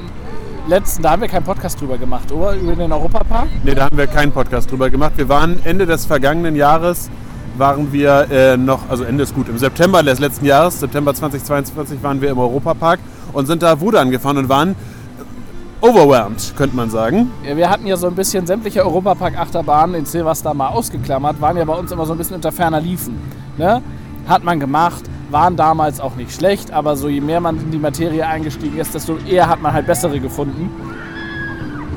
letzten, da haben wir keinen Podcast drüber gemacht, oder? Über den Europapark? Ne, da haben wir keinen Podcast drüber gemacht. Wir waren Ende des vergangenen Jahres, waren wir äh, noch, also Ende ist gut, im September des letzten Jahres, September 2022, waren wir im Europapark und sind da Wudan gefahren und waren overwhelmed, könnte man sagen. Ja, wir hatten ja so ein bisschen sämtliche Europapark-Achterbahnen in Silvester mal ausgeklammert, waren ja bei uns immer so ein bisschen unter ferner Liefen. Ne? Hat man gemacht, waren damals auch nicht schlecht, aber so je mehr man in die Materie eingestiegen ist, desto eher hat man halt bessere gefunden.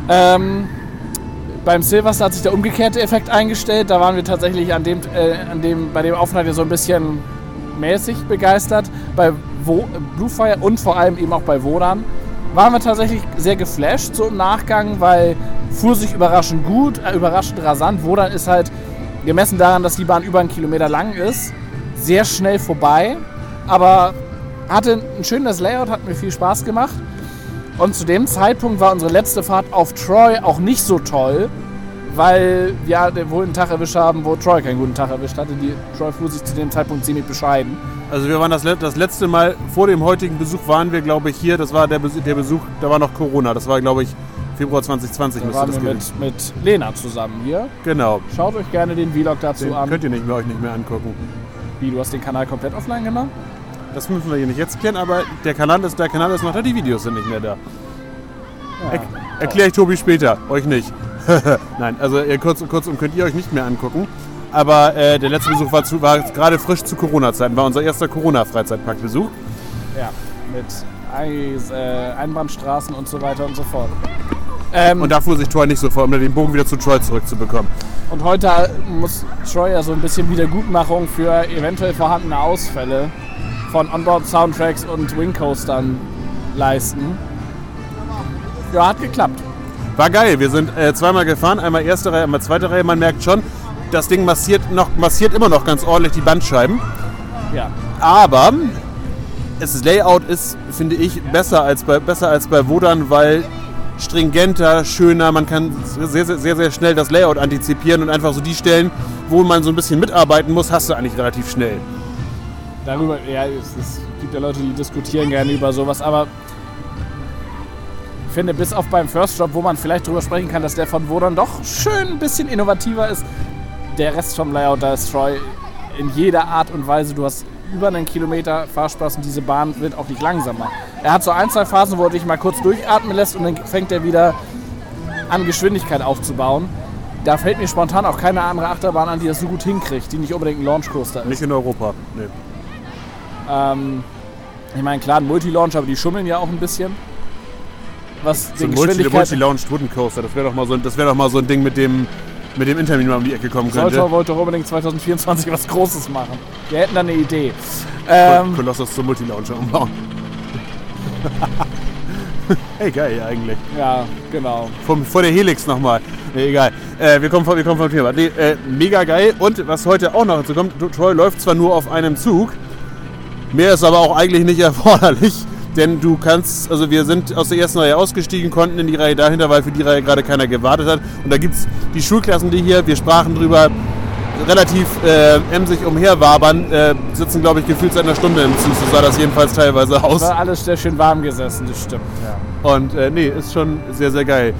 Ähm, beim Silvester hat sich der umgekehrte Effekt eingestellt. Da waren wir tatsächlich an dem, äh, an dem, bei dem Aufenthalt so ein bisschen mäßig begeistert. Bei Wo Bluefire und vor allem eben auch bei Wodan waren wir tatsächlich sehr geflasht so im Nachgang, weil fuhr sich überraschend gut, äh, überraschend rasant. Wodan ist halt gemessen daran, dass die Bahn über einen Kilometer lang ist, sehr schnell vorbei, aber hatte ein schönes Layout, hat mir viel Spaß gemacht. Und zu dem Zeitpunkt war unsere letzte Fahrt auf Troy auch nicht so toll, weil wir wohl einen Tag erwischt haben, wo Troy keinen guten Tag erwischt hatte. Die Troy fuhr sich zu dem Zeitpunkt ziemlich bescheiden. Also wir waren das, das letzte Mal, vor dem heutigen Besuch waren wir, glaube ich, hier, das war der, Besuch, der Besuch, da war noch Corona, das war, glaube ich, Februar 2020 Da müsste waren das wir mit, mit Lena zusammen hier. Genau. Schaut euch gerne den Vlog dazu Den an. könnt ihr nicht mehr, euch nicht mehr angucken. Wie, du hast den Kanal komplett offline gemacht? Das müssen wir hier nicht jetzt klären, aber der Kanal ist, der Kanal ist noch da, die Videos sind nicht mehr da. Ja. Er, Erkläre ich Tobi später, euch nicht. Nein, also kurz, kurzum könnt ihr euch nicht mehr angucken. Aber äh, der letzte Besuch war, zu, war gerade frisch zu Corona-Zeiten, war unser erster Corona-Freizeitparkbesuch. Ja, mit Eis, äh, Einbahnstraßen und so weiter und so fort. Ähm, Und da fuhr sich Troy nicht so vor, um den Bogen wieder zu Troy zurückzubekommen. Und heute muss Troy ja so ein bisschen Wiedergutmachung für eventuell vorhandene Ausfälle von Onboard-Soundtracks und Wingcoastern leisten. Ja, hat geklappt. War geil, wir sind äh, zweimal gefahren, einmal erste Reihe, einmal zweite Reihe. Man merkt schon, das Ding massiert, noch, massiert immer noch ganz ordentlich die Bandscheiben. Ja. Aber das Layout ist, finde ich, besser als bei, besser als bei Wodan, weil stringenter, schöner, man kann sehr, sehr, sehr, schnell das Layout antizipieren und einfach so die Stellen, wo man so ein bisschen mitarbeiten muss, hast du eigentlich relativ schnell. Darüber, ja, es, es gibt ja Leute, die diskutieren gerne über sowas, aber finde, bis auf beim First Drop, wo man vielleicht drüber sprechen kann, dass der von Wodan doch schön ein bisschen innovativer ist, der Rest vom Layout, da ist Troy in jeder Art und Weise, du hast über einen Kilometer Fahrspaß und diese Bahn wird auch nicht langsamer. Er hat so ein, zwei Phasen, wo er dich mal kurz durchatmen lässt und dann fängt er wieder an Geschwindigkeit aufzubauen. Da fällt mir spontan auch keine andere Achterbahn an, die das so gut hinkriegt, die nicht unbedingt ein Launchcoaster ist. Nicht in Europa. Nee. Ähm, ich meine, klar, ein Multi-Launch, aber die schummeln ja auch ein bisschen. Was So Multi- Geschwindigkeit... Multi-Launched Wooden Coaster, das wäre doch, mal so das wär doch mal so ein Ding, mit dem, mit dem Intermin mal um die Ecke kommen könnte. Sollte wollte doch unbedingt 2024 was Großes machen. Wir hätten da eine Idee. Ähm, Kolossus zum Multi-Launcher umbauen. hey, geil eigentlich. ja, genau. Vom, vor der Helix nochmal. Nee, egal. Äh, wir, kommen vom, wir kommen vom Thema. Nee, äh, mega geil. Und was heute auch noch dazu kommt, Troy läuft zwar nur auf einem Zug, mehr ist aber auch eigentlich nicht erforderlich. Denn du kannst, also wir sind aus der ersten Reihe ausgestiegen, konnten in die Reihe dahinter, weil für die Reihe gerade keiner gewartet hat. Und da gibt es die Schulklassen, die hier, wir sprachen drüber, relativ äh, emsig umherwabern, äh, sitzen, glaube ich, gefühlt seit einer Stunde im Zug. So sah das jedenfalls teilweise aus. War alles sehr schön warm gesessen, das stimmt. Ja. Und äh, nee, ist schon sehr, sehr geil.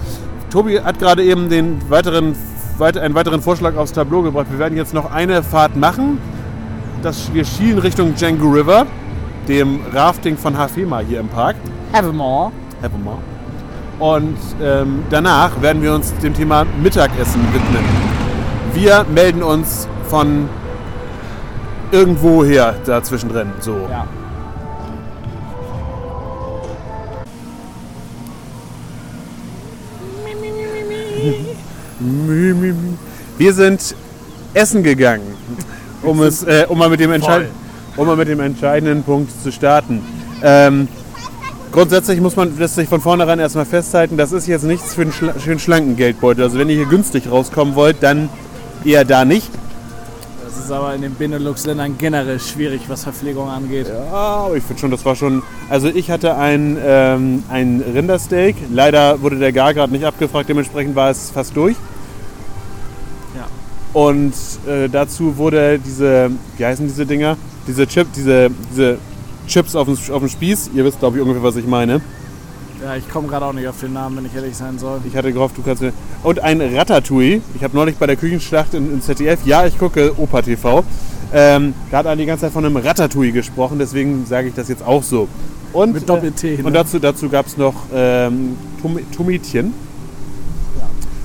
Tobi hat gerade eben den weiteren, weit, einen weiteren Vorschlag aufs Tableau gebracht. Wir werden jetzt noch eine Fahrt machen. Das, wir schielen Richtung Django River, dem Rafting von Hafema hier im Park. Evermore. Evermore. Und ähm, danach werden wir uns dem Thema Mittagessen widmen. Wir melden uns von irgendwo her da zwischendrin. So. Ja. Wir sind essen gegangen, um, es, äh, um, mal mit dem Entscheid- um mal mit dem entscheidenden Punkt zu starten. Ähm, grundsätzlich muss man das sich von vornherein erstmal festhalten, das ist jetzt nichts für einen schla einen schlanken Geldbeutel. Also wenn ihr hier günstig rauskommen wollt, dann eher da nicht. Das ist aber in den Benelux-Ländern generell schwierig, was Verpflegung angeht. Ja, aber ich finde schon, das war schon. Also ich hatte ein, ähm, ein Rindersteak. Leider wurde der Gar gerade nicht abgefragt, dementsprechend war es fast durch. Ja. Und äh, dazu wurde diese, wie heißen diese Dinger? Diese, Chip, diese, diese Chips auf dem, auf dem Spieß. Ihr wisst, glaube ich, ungefähr, was ich meine. Ja, ich komme gerade auch nicht auf den Namen, wenn ich ehrlich sein soll. Ich hatte gehofft, du kannst mir. Und ein Ratatouille. Ich habe neulich bei der Küchenschlacht in, in ZDF, ja, ich gucke Opa TV. Ähm, da hat einer die ganze Zeit von einem Ratatouille gesprochen, deswegen sage ich das jetzt auch so. Und, Mit Doppel-T, Äh? Und dazu, dazu gab es noch ähm, Tom Tomätchen.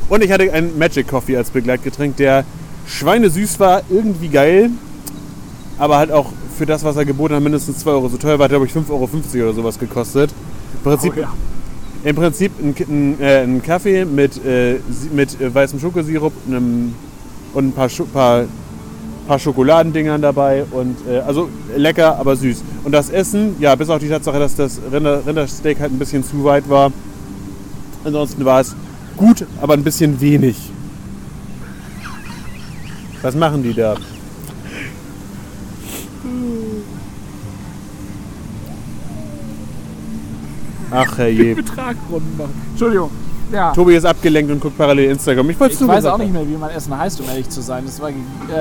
Und ich hatte einen Magic Coffee als Begleitgetränk, der schweinesüß war, irgendwie geil, aber halt auch für das, was er geboten hat, mindestens 2 Euro so teuer war, glaube ich 5,50 Euro oder sowas gekostet. Im Prinzip, Oh ja. im Prinzip ein, ein, äh, ein Kaffee mit, äh, mit äh, weißem Schokosirup einem, und ein paar, Scho paar, paar Schokoladendingern dabei. Und, äh, also lecker, aber süß. Und das Essen, ja, bis auf die Tatsache, dass das Rinder, Rindersteak halt ein bisschen zu weit war. Ansonsten war es gut, aber ein bisschen wenig. Was machen die da? Ach herrje. Betragrunden machen. Entschuldigung. Ja. Tobi ist abgelenkt und guckt parallel Instagram. Ich, Ich weiß auch nicht mehr, wie mein Essen heißt, um ehrlich zu sein. Das war, ähm,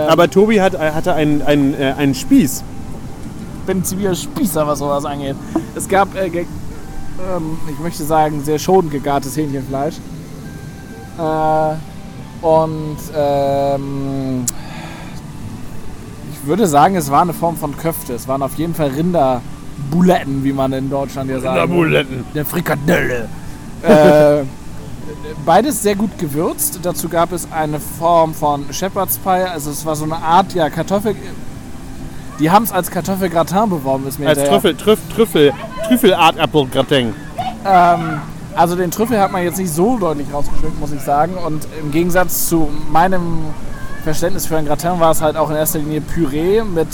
Aber Tobi hat, hatte einen, einen, äh, einen Spieß. ich bin ein ziviler Spießer, was sowas angeht. Es gab, äh, ähm, ich möchte sagen, sehr schonend gegartes Hähnchenfleisch. Äh, und ähm, ich würde sagen, es war eine Form von Köfte. Es waren auf jeden Fall Rinderbuletten, wie man in Deutschland ja sagt. Rinderbuletten. Der Frikadelle. äh, beides sehr gut gewürzt. Dazu gab es eine Form von Shepherd's Pie. Also es war so eine Art, ja, Kartoffel... Die haben es als Kartoffelgratin beworben, ist mir Als Trüffel, Trüff, Trüffel, Trüffelart-Apfelgratin. Ähm, also den Trüffel hat man jetzt nicht so deutlich rausgeschmeckt, muss ich sagen. Und im Gegensatz zu meinem Verständnis für ein Gratin war es halt auch in erster Linie Püree mit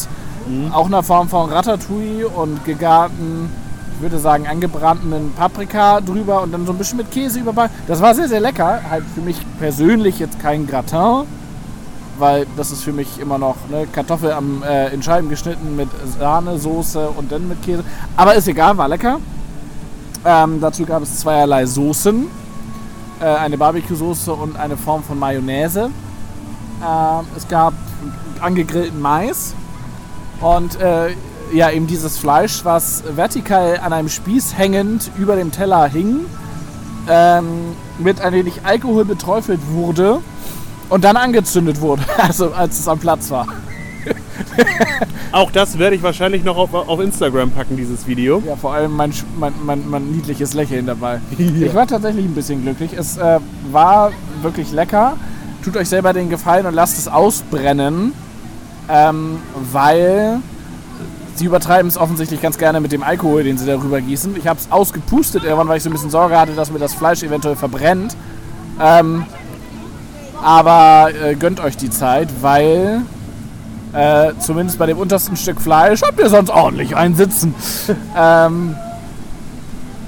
auch einer Form von Ratatouille und gegarten, ich würde sagen, angebrannten Paprika drüber und dann so ein bisschen mit Käse überbacken. Das war sehr, sehr lecker. Halt für mich persönlich jetzt kein Gratin, weil das ist für mich immer noch ne, Kartoffel am, äh, in Scheiben geschnitten mit Sahne, Soße und dann mit Käse. Aber ist egal, war lecker. Ähm, dazu gab es zweierlei Soßen. Äh, eine Barbecue-Soße und eine Form von Mayonnaise. Ähm, es gab angegrillten Mais. Und äh, ja, eben dieses Fleisch, was vertikal an einem Spieß hängend über dem Teller hing, ähm, mit ein wenig Alkohol beträufelt wurde und dann angezündet wurde, also als es am Platz war. Auch das werde ich wahrscheinlich noch auf, auf Instagram packen, dieses Video. Ja, vor allem mein, mein, mein, mein niedliches Lächeln dabei. Ich war tatsächlich ein bisschen glücklich. Es äh, war wirklich lecker. Tut euch selber den Gefallen und lasst es ausbrennen, ähm, weil sie übertreiben es offensichtlich ganz gerne mit dem Alkohol, den sie darüber gießen. Ich habe es ausgepustet irgendwann, weil ich so ein bisschen Sorge hatte, dass mir das Fleisch eventuell verbrennt. Ähm, aber äh, gönnt euch die Zeit, weil äh, zumindest bei dem untersten Stück Fleisch habt ihr sonst ordentlich einen sitzen. ähm,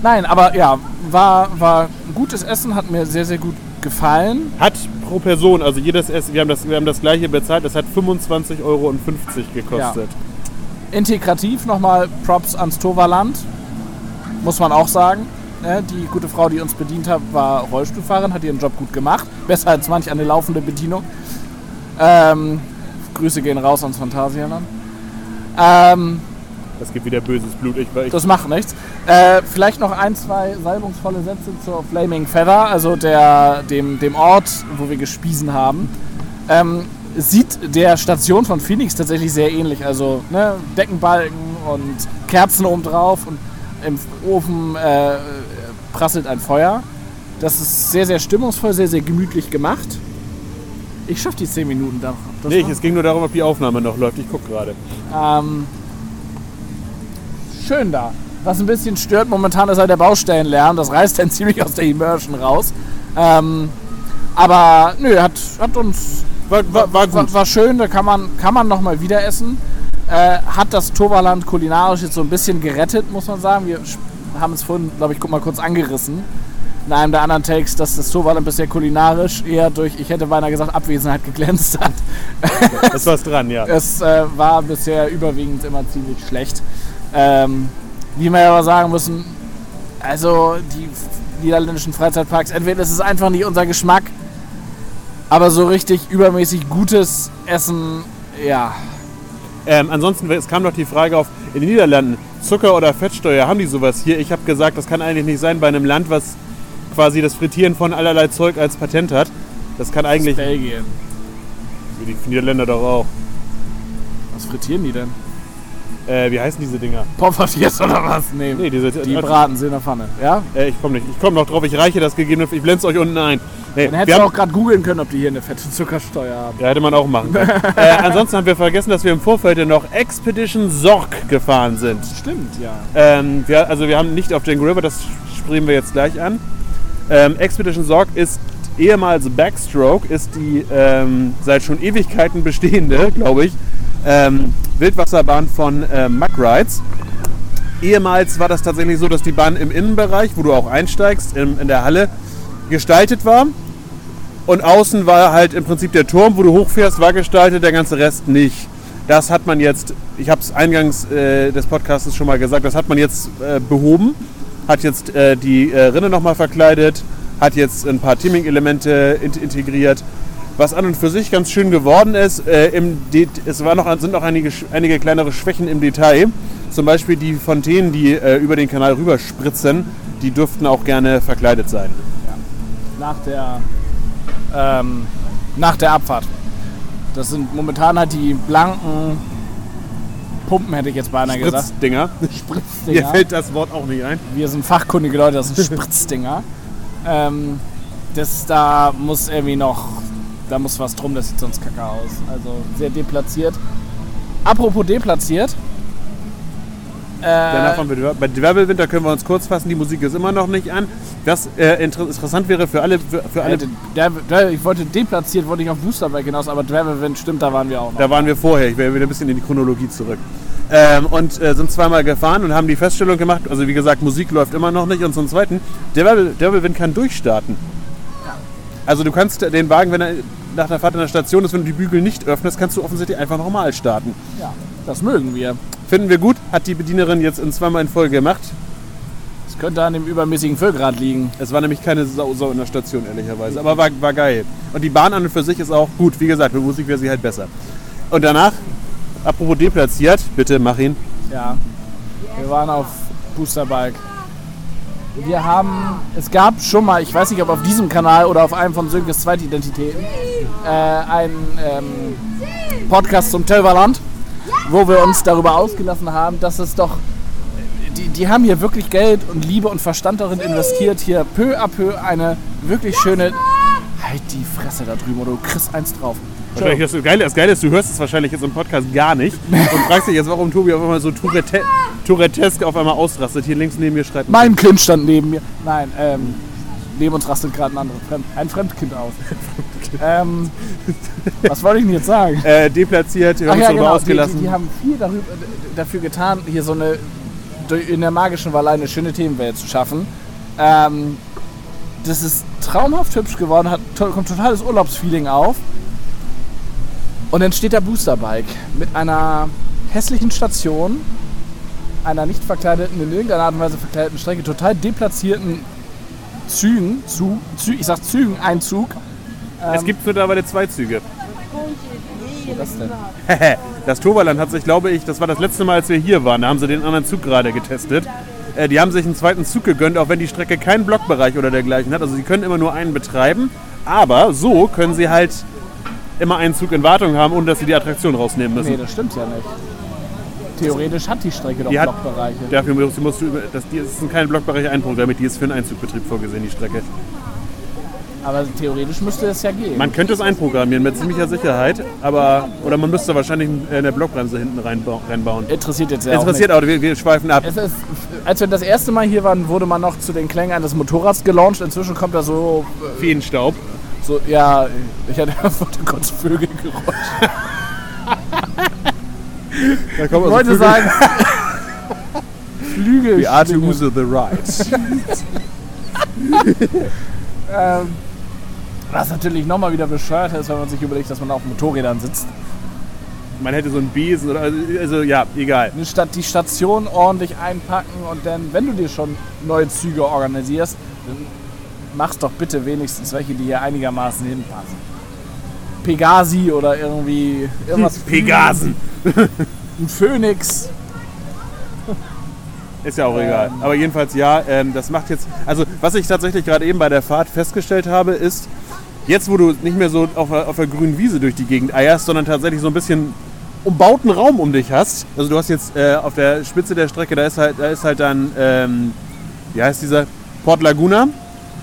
nein, aber ja, war, war gutes Essen, hat mir sehr, sehr gut gefallen. Hat pro Person, also jedes Essen, wir haben das, wir haben das gleiche bezahlt, das hat 25,50 Euro gekostet. Integrativ nochmal Props ans Toverland, muss man auch sagen. Ne, Die gute Frau, die uns bedient hat, war Rollstuhlfahrerin, hat ihren Job gut gemacht. Besser als manch eine laufende Bedienung. Ähm, Grüße gehen raus ans Phantasialand. Ähm, Das gibt wieder böses Blut. Ich, ich, Das macht nichts. Äh, vielleicht noch ein, zwei salbungsvolle Sätze zur Flaming Feather, also der, dem, dem Ort, wo wir gespiesen haben. Ähm, sieht der Station von Phoenix tatsächlich sehr ähnlich. Also ne, Deckenbalken und Kerzen oben drauf und im Ofen äh, prasselt ein Feuer. Das ist sehr, sehr stimmungsvoll, sehr, sehr gemütlich gemacht. Ich schaffe die 10 Minuten da. Nee, es ging nur darum, ob die Aufnahme noch läuft. Ich gucke gerade. ähm, schön da. Was ein bisschen stört momentan ist halt der Baustellenlärm. Das reißt dann ziemlich aus der Immersion raus. Ähm, aber nö, hat, hat uns War, war, war gut. war, schön. Da kann man, kann man nochmal wieder essen. Äh, hat das Toverland kulinarisch jetzt so ein bisschen gerettet, muss man sagen. Wir haben es vorhin, glaube ich, guck mal kurz angerissen. In einem der anderen Takes, dass das Toverland bisher kulinarisch eher durch, ich hätte beinahe gesagt, Abwesenheit geglänzt hat. ist was dran, ja. Es äh, war bisher überwiegend immer ziemlich schlecht. Ähm, wie wir aber sagen müssen, also die niederländischen Freizeitparks, entweder ist es einfach nicht unser Geschmack Aber so richtig übermäßig gutes Essen, ja. Ähm, ansonsten, es kam noch die Frage auf, in den Niederlanden, Zucker- oder Fettsteuer, haben die sowas hier? Ich habe gesagt, das kann eigentlich nicht sein bei einem Land, was quasi das Frittieren von allerlei Zeug als Patent hat. Das kann eigentlich... Belgien. Die Niederländer doch auch. Was frittieren die denn? Äh, wie heißen diese Dinger? Pommes oder was? Nee, Nee, diese... die also, braten sie in der Pfanne. Ja? äh, ich komme nicht. Ich komme noch drauf. Ich reiche das gegebenenfalls. Ich blende es euch unten ein. Nee, Dann wir hättest du haben, auch gerade googeln können, ob die hier eine fette Zuckersteuer haben. Ja, hätte man auch machen können. äh, ansonsten haben wir vergessen, dass wir im Vorfeld noch Expedition Sorg gefahren sind. Stimmt, ja. Ähm, wir, also wir haben nicht auf Django River, das sprechen wir jetzt gleich an. Ähm, Expedition Sorg ist ehemals Backstroke, ist die ähm, seit schon Ewigkeiten bestehende, glaube ich, ähm, Wildwasserbahn von äh, Muck Rides. Ehemals war das tatsächlich so, dass die Bahn im Innenbereich, wo du auch einsteigst, in, in der Halle, gestaltet war. Und außen war halt im Prinzip der Turm, wo du hochfährst, war gestaltet, der ganze Rest nicht. Das hat man jetzt, ich habe es eingangs äh, des Podcasts schon mal gesagt, das hat man jetzt äh, behoben, hat jetzt äh, die äh, Rinne nochmal verkleidet, hat jetzt ein paar Teaming-Elemente in integriert, was an und für sich ganz schön geworden ist. Äh, es war noch, sind noch einige, einige kleinere Schwächen im Detail, zum Beispiel die Fontänen, die äh, über den Kanal rüberspritzen, die dürften auch gerne verkleidet sein. Nach der, ähm, nach der Abfahrt. Das sind momentan halt die blanken Pumpen, hätte ich jetzt beinahe gesagt. Spritzdinger. Mir Spritzdinger. fällt das Wort auch nicht ein. Wir sind fachkundige Leute, das sind Spritzdinger. ähm, das, da muss irgendwie noch, da muss was drum, das sieht sonst kacke aus. Also sehr deplatziert. Apropos deplatziert. Danach Äh, haben wir Dwer- bei Wirbelwinter können wir uns kurz fassen, die Musik ist immer noch nicht an. Was äh, inter interessant wäre für alle, für, für alle äh, ich wollte deplatziert, wollte ich auf Boosterberg hinaus, aber Travelwind stimmt, da waren wir auch noch. Da waren wir vorher, ich wäre wieder ein bisschen in die Chronologie zurück. Ähm, und äh, sind zweimal gefahren und haben die Feststellung gemacht, also wie gesagt, Musik läuft immer noch nicht. Und zum Zweiten, der Wirbel- der Wirbelwind kann durchstarten. Also du kannst den Wagen, wenn er nach der Fahrt in der Station ist, wenn du die Bügel nicht öffnest, kannst du offensichtlich einfach normal starten. Ja, das mögen wir. Finden wir gut, hat die Bedienerin jetzt in zweimal in Folge gemacht. Das könnte an dem übermäßigen Füllgrad liegen. Es war nämlich keine Sau, Sau in der Station, ehrlicherweise. Aber war, war geil. Und die Bahn an und für sich ist auch gut. Wie gesagt, mit Musik wäre sie halt besser. Und danach, apropos deplatziert, bitte mach ihn. Ja, wir waren auf Boosterbike. Wir haben, es gab schon mal, ich weiß nicht, ob auf diesem Kanal oder auf einem von Sönkes Zweitidentitäten, äh, einen ähm, Podcast zum Telverland, wo wir uns darüber ausgelassen haben, dass es doch, die, die haben hier wirklich Geld und Liebe und Verstand darin investiert, hier peu à peu eine wirklich schöne, halt die Fresse da drüben oder du kriegst eins drauf. Wahrscheinlich das, Geile, das Geile ist, du hörst es wahrscheinlich jetzt im Podcast gar nicht und fragst dich jetzt, warum Tobi auf einmal so Tourette, Tourettesk auf einmal ausrastet. Hier links neben mir schreit ein Mein Kind stand neben mir. Nein, ähm, neben uns rastet gerade ein anderes Fremd, ein Fremdkind aus. ähm, was wollte ich denn jetzt sagen? äh, deplatziert, wir haben ja, genau. Ausgelassen. die, die haben viel darüber, dafür getan, hier so eine in der magischen Wallei eine schöne Themenwelt zu schaffen. Ähm, das ist traumhaft hübsch geworden, hat kommt totales Urlaubsfeeling auf. Und dann steht der Boosterbike mit einer hässlichen Station, einer nicht verkleideten, in irgendeiner Art und Weise verkleideten Strecke, total deplatzierten Zügen, Zug, Zü ich sag Zügen, Einzug. es gibt mittlerweile zwei Züge. Was denn? Das Toverland hat sich, glaube ich, das war das letzte Mal, als wir hier waren, da haben sie den anderen Zug gerade getestet. Äh, die haben sich einen zweiten Zug gegönnt, auch wenn die Strecke keinen Blockbereich oder dergleichen hat. Also sie können immer nur einen betreiben, aber so können sie halt immer einen Zug in Wartung haben, ohne dass sie die Attraktion rausnehmen müssen. Nee, das stimmt ja nicht. Theoretisch hat die Strecke doch Die hat- Blockbereiche. Dafür musst, musst du, das, es sind keine Blockbereiche einprogrammiert, die ist für einen Einzugbetrieb vorgesehen, die Strecke. Aber theoretisch müsste es ja gehen. Man könnte es einprogrammieren mit ziemlicher Sicherheit, aber oder man müsste wahrscheinlich eine Blockbremse hinten reinbau- reinbauen. Interessiert jetzt ja Interessiert auch auch, wir, wir schweifen ab. nicht. Ist, als wir das erste Mal hier waren, wurde man noch zu den Klängen eines Motorrads gelauncht. Inzwischen kommt da so, Feenstaub. so ja, ich hatte kurz Vögelgeräusch. Da kommen Ich also wollte Vögel- sagen, Flügel. We are to use the right. Ähm, was natürlich nochmal wieder bescheuert ist, wenn man sich überlegt, dass man auf Motorrädern sitzt. Man hätte so einen Besen oder also, also ja, egal. Stadt, die Station ordentlich einpacken und dann, wenn du dir schon neue Züge organisierst, dann machst doch bitte wenigstens welche, die hier einigermaßen hinpassen. Pegasi oder irgendwie irgendwas. Pegasen. Ein Phönix. Ist ja auch Ähm. egal. Aber jedenfalls ja, ähm, das macht jetzt. Also, was ich tatsächlich gerade eben bei der Fahrt festgestellt habe, ist, jetzt wo du nicht mehr so auf, der- auf der grünen Wiese durch die Gegend eierst, sondern tatsächlich so ein bisschen umbauten Raum um dich hast. Also, du hast jetzt äh, auf der Spitze der Strecke, da ist halt, da ist halt dann, ähm, wie heißt dieser? Port Laguna.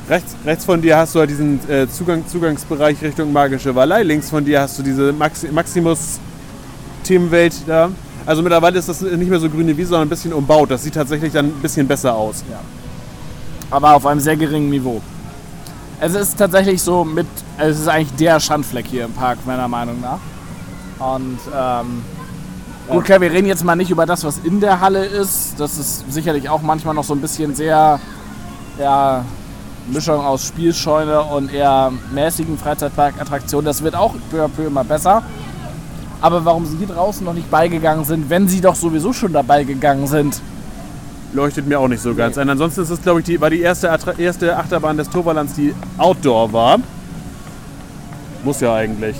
Rechts, rechts von dir hast du halt diesen äh, Zugang, Zugangsbereich Richtung Magische Vallei. Links von dir hast du diese Maxi Maximus-Themenwelt da. Also mittlerweile ist das nicht mehr so grüne Wiese, sondern ein bisschen umbaut. Das sieht tatsächlich dann ein bisschen besser aus. aber auf einem sehr geringen Niveau. Es ist tatsächlich so mit, es ist eigentlich der Schandfleck hier im Park, meiner Meinung nach. Und ähm, gut, wir reden jetzt mal nicht über das, was in der Halle ist. Das ist sicherlich auch manchmal noch so ein bisschen sehr, ja, Mischung aus Spielscheune und eher mäßigen Freizeitparkattraktionen. Das wird auch peu à peu immer besser. Aber warum sie hier draußen noch nicht beigegangen sind, wenn sie doch sowieso schon dabei gegangen sind, Leuchtet mir auch nicht so ganz ein. Ansonsten ist es, glaube ich, die, war die erste, Attra erste Achterbahn des Toverlands, die Outdoor war. Muss ja eigentlich.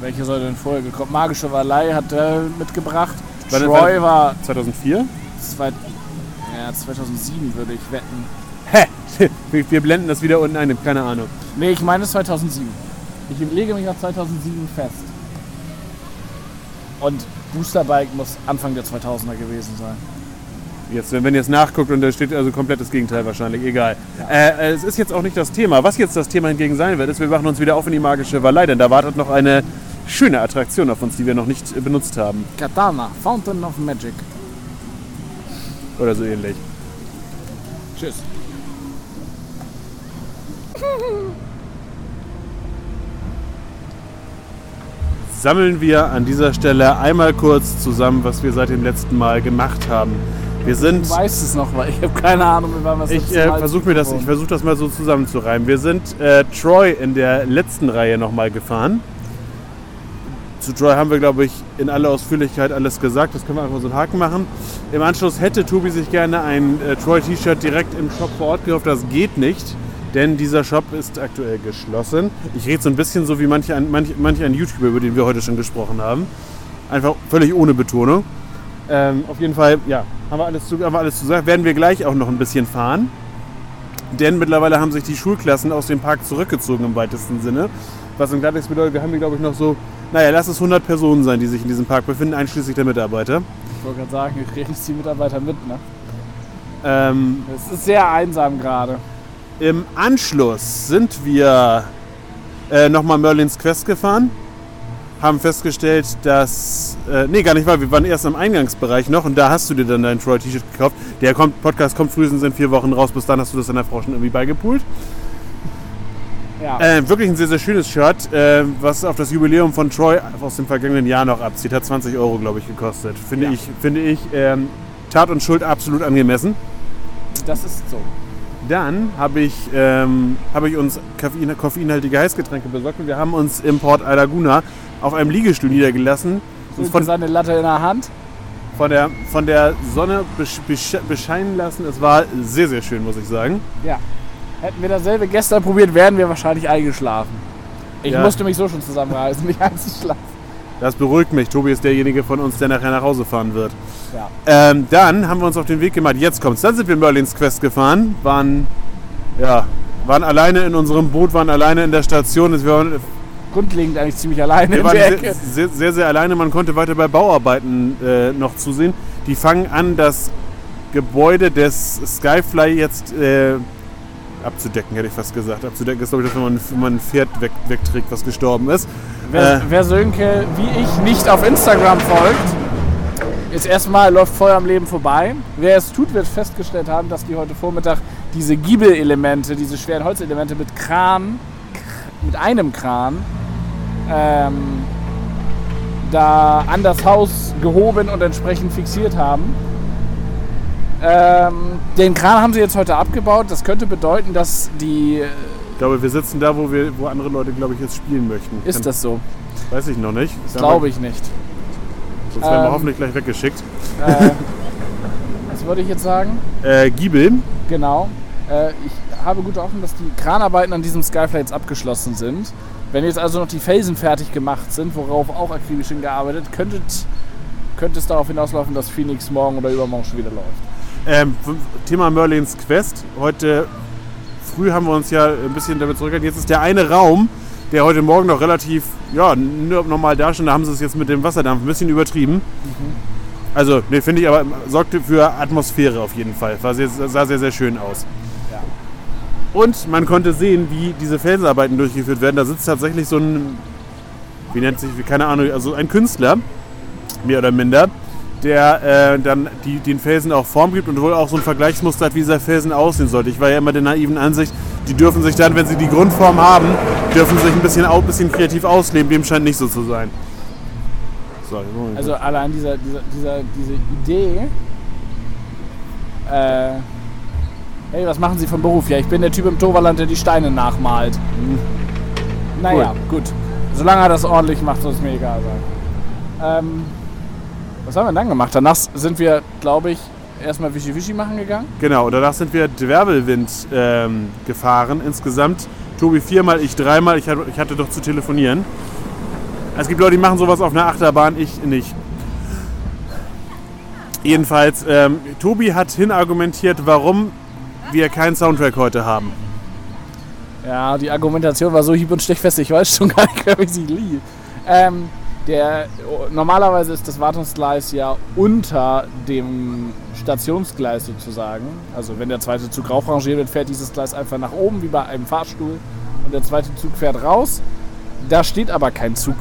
Welche soll denn vorher gekommen? Magische Vallei hat er mitgebracht. Troy war 2004? zwei, ja, 2007, würde ich wetten. Hä? Wir, blenden das wieder unten ein, keine Ahnung. Nee, ich meine 2007. Ich lege mich auf 2007 fest. Und Boosterbike muss Anfang der 2000er gewesen sein. Jetzt, wenn ihr jetzt nachguckt und da steht also komplett das Gegenteil wahrscheinlich, egal. Äh, äh, es ist jetzt auch nicht das Thema. Was jetzt das Thema hingegen sein wird, ist, wir machen uns wieder auf in die magische Vallei, denn da wartet noch eine schöne Attraktion auf uns, die wir noch nicht äh, benutzt haben. Katana, Fountain of Magic. Oder so ähnlich. Tschüss. Sammeln wir an dieser Stelle einmal kurz zusammen, was wir seit dem letzten Mal gemacht haben. Wir sind Du weißt es noch, weil ich habe keine Ahnung, wie wir es Ich äh, versuche mir das, ich versuche das mal so zusammenzureimen. Wir sind äh, Troy in der letzten Reihe nochmal gefahren. Zu Troy haben wir, glaube ich, in aller Ausführlichkeit alles gesagt. Das können wir einfach so einen Haken machen. Im Anschluss hätte Tobi sich gerne ein äh, Troy-T-Shirt direkt im Shop vor Ort gekauft. Das geht nicht, denn dieser Shop ist aktuell geschlossen. Ich rede so ein bisschen so wie manche ein, manch, manch ein YouTuber, über den wir heute schon gesprochen haben. Einfach völlig ohne Betonung. Ähm, auf jeden Fall, ja, haben wir alles zu, haben wir alles zu sagen. Werden wir gleich auch noch ein bisschen fahren. Denn mittlerweile haben sich die Schulklassen aus dem Park zurückgezogen im weitesten Sinne. Was im Klartext bedeutet, wir haben hier glaube ich noch so, naja, lass es 100 Personen sein, die sich in diesem Park befinden, einschließlich der Mitarbeiter. Ich wollte gerade sagen, ich rede jetzt die Mitarbeiter mit, ne? Ähm, Es ist sehr einsam gerade. Im Anschluss sind wir äh, nochmal Merlins Quest gefahren. Haben festgestellt, dass. Äh, nee, gar nicht wahr. Wir waren erst am Eingangsbereich noch und da hast du dir dann dein Troy-T-Shirt gekauft. Der kommt, Podcast kommt frühestens in vier Wochen raus. Bis dann hast du das deiner Frau schon irgendwie beigepult. Ja. Äh, wirklich ein sehr, sehr schönes Shirt, äh, was auf das Jubiläum von Troy aus dem vergangenen Jahr noch abzieht. Hat 20 Euro, glaube ich, gekostet. Finde Ja. ich, finde ich ähm, Tat und Schuld absolut angemessen. Das ist so. Dann habe ich, ähm, habe ich uns Koffein, koffeinhaltige Heißgetränke besorgt und wir haben uns im Port Laguna auf einem Liegestuhl niedergelassen. Uns Von seine Latte in der Hand. von, der, von der Sonne besch, besch, bescheinen lassen. Es war sehr, sehr schön, muss ich sagen. Ja. Hätten wir dasselbe gestern probiert, wären wir wahrscheinlich eingeschlafen. Ich Ja. musste mich so schon zusammenreißen, nicht einzuschlafen. Das beruhigt mich. Tobi ist derjenige von uns, der nachher nach Hause fahren wird. Ja. Ähm, dann haben wir uns auf den Weg gemacht. Jetzt kommt's. Dann sind wir Merlins Quest gefahren. Waren, ja, waren alleine in unserem Boot, waren alleine in der Station. Wir waren, Grundlegend eigentlich ziemlich alleine wir waren sehr, sehr, sehr, sehr alleine. Man konnte weiter bei Bauarbeiten äh, noch zusehen. Die fangen an, das Gebäude des Skyfly jetzt äh, abzudecken, hätte ich fast gesagt. Abzudecken ist, glaube ich, das, wenn man, wenn man ein Pferd weg, wegträgt, was gestorben ist. Wer, Äh. wer Sönke wie ich nicht auf Instagram folgt, ist erstmal läuft Feuer am Leben vorbei. Wer es tut, wird festgestellt haben, dass die heute Vormittag diese Giebelelemente, diese schweren Holzelemente mit Kran, mit einem Kran, ähm, da an das Haus gehoben und entsprechend fixiert haben. Ähm, den Kran haben sie jetzt heute abgebaut. Das könnte bedeuten, dass die. Ich glaube, wir sitzen da, wo, wir, wo andere Leute, glaube ich, jetzt spielen möchten. Ist das so? Weiß ich noch nicht. Das glaube ich nicht. Sonst werden wir Ähm. hoffentlich gleich weggeschickt. Äh, was würde ich jetzt sagen? Äh, Giebel. Genau. Äh, ich habe gute Hoffnung, dass die Kranarbeiten an diesem Skyfly jetzt abgeschlossen sind. Wenn jetzt also noch die Felsen fertig gemacht sind, worauf auch akribisch hingearbeitet, könnte es darauf hinauslaufen, dass Phoenix morgen oder übermorgen schon wieder läuft. Ähm, Thema Merlins Quest. Heute früh haben wir uns ja ein bisschen damit zurückgehalten. Jetzt ist der eine Raum, der heute Morgen noch relativ ja, normal dastand. Da haben sie es jetzt mit dem Wasserdampf ein bisschen übertrieben. Also, ne, finde ich aber, sorgte für Atmosphäre auf jeden Fall. War sehr, sah sehr, sehr schön aus. Ja. Und man konnte sehen, wie diese Felsenarbeiten durchgeführt werden. Da sitzt tatsächlich so ein, wie nennt sich, keine Ahnung, also ein Künstler, mehr oder minder, der äh, dann die, den Felsen auch Form gibt und wohl auch so ein Vergleichsmuster hat, wie dieser Felsen aussehen sollte. Ich war ja immer der naiven Ansicht, die dürfen sich dann, wenn sie die Grundform haben, dürfen sich ein bisschen, ein bisschen kreativ ausleben. Dem scheint nicht so zu sein. So, Also allein dieser, dieser, dieser, diese Idee, äh, hey, was machen Sie vom Beruf? Ja, ich bin der Typ im Toverland, der die Steine nachmalt. Naja, gut. Solange er das ordentlich macht, soll es mir egal sein. Ähm, was haben wir dann gemacht? Danach sind wir, glaube ich, erstmal Wischi Wischi machen gegangen. Genau, und danach sind wir Dwerbelwind ähm, gefahren. Insgesamt Tobi viermal, ich dreimal. Ich hatte, ich hatte doch zu telefonieren. Es gibt Leute, die machen sowas auf einer Achterbahn, ich nicht. Jedenfalls, ähm, Tobi hat hinargumentiert, warum wir keinen Soundtrack heute haben. Ja, die Argumentation war so hieb- und stechfest, ich weiß schon gar nicht wie sie lief. Ähm, der, normalerweise ist das Wartungsgleis ja unter dem Stationsgleis sozusagen. Also wenn der zweite Zug raufrangiert wird, fährt dieses Gleis einfach nach oben, wie bei einem Fahrstuhl. Und der zweite Zug fährt raus. Da steht aber kein Zug.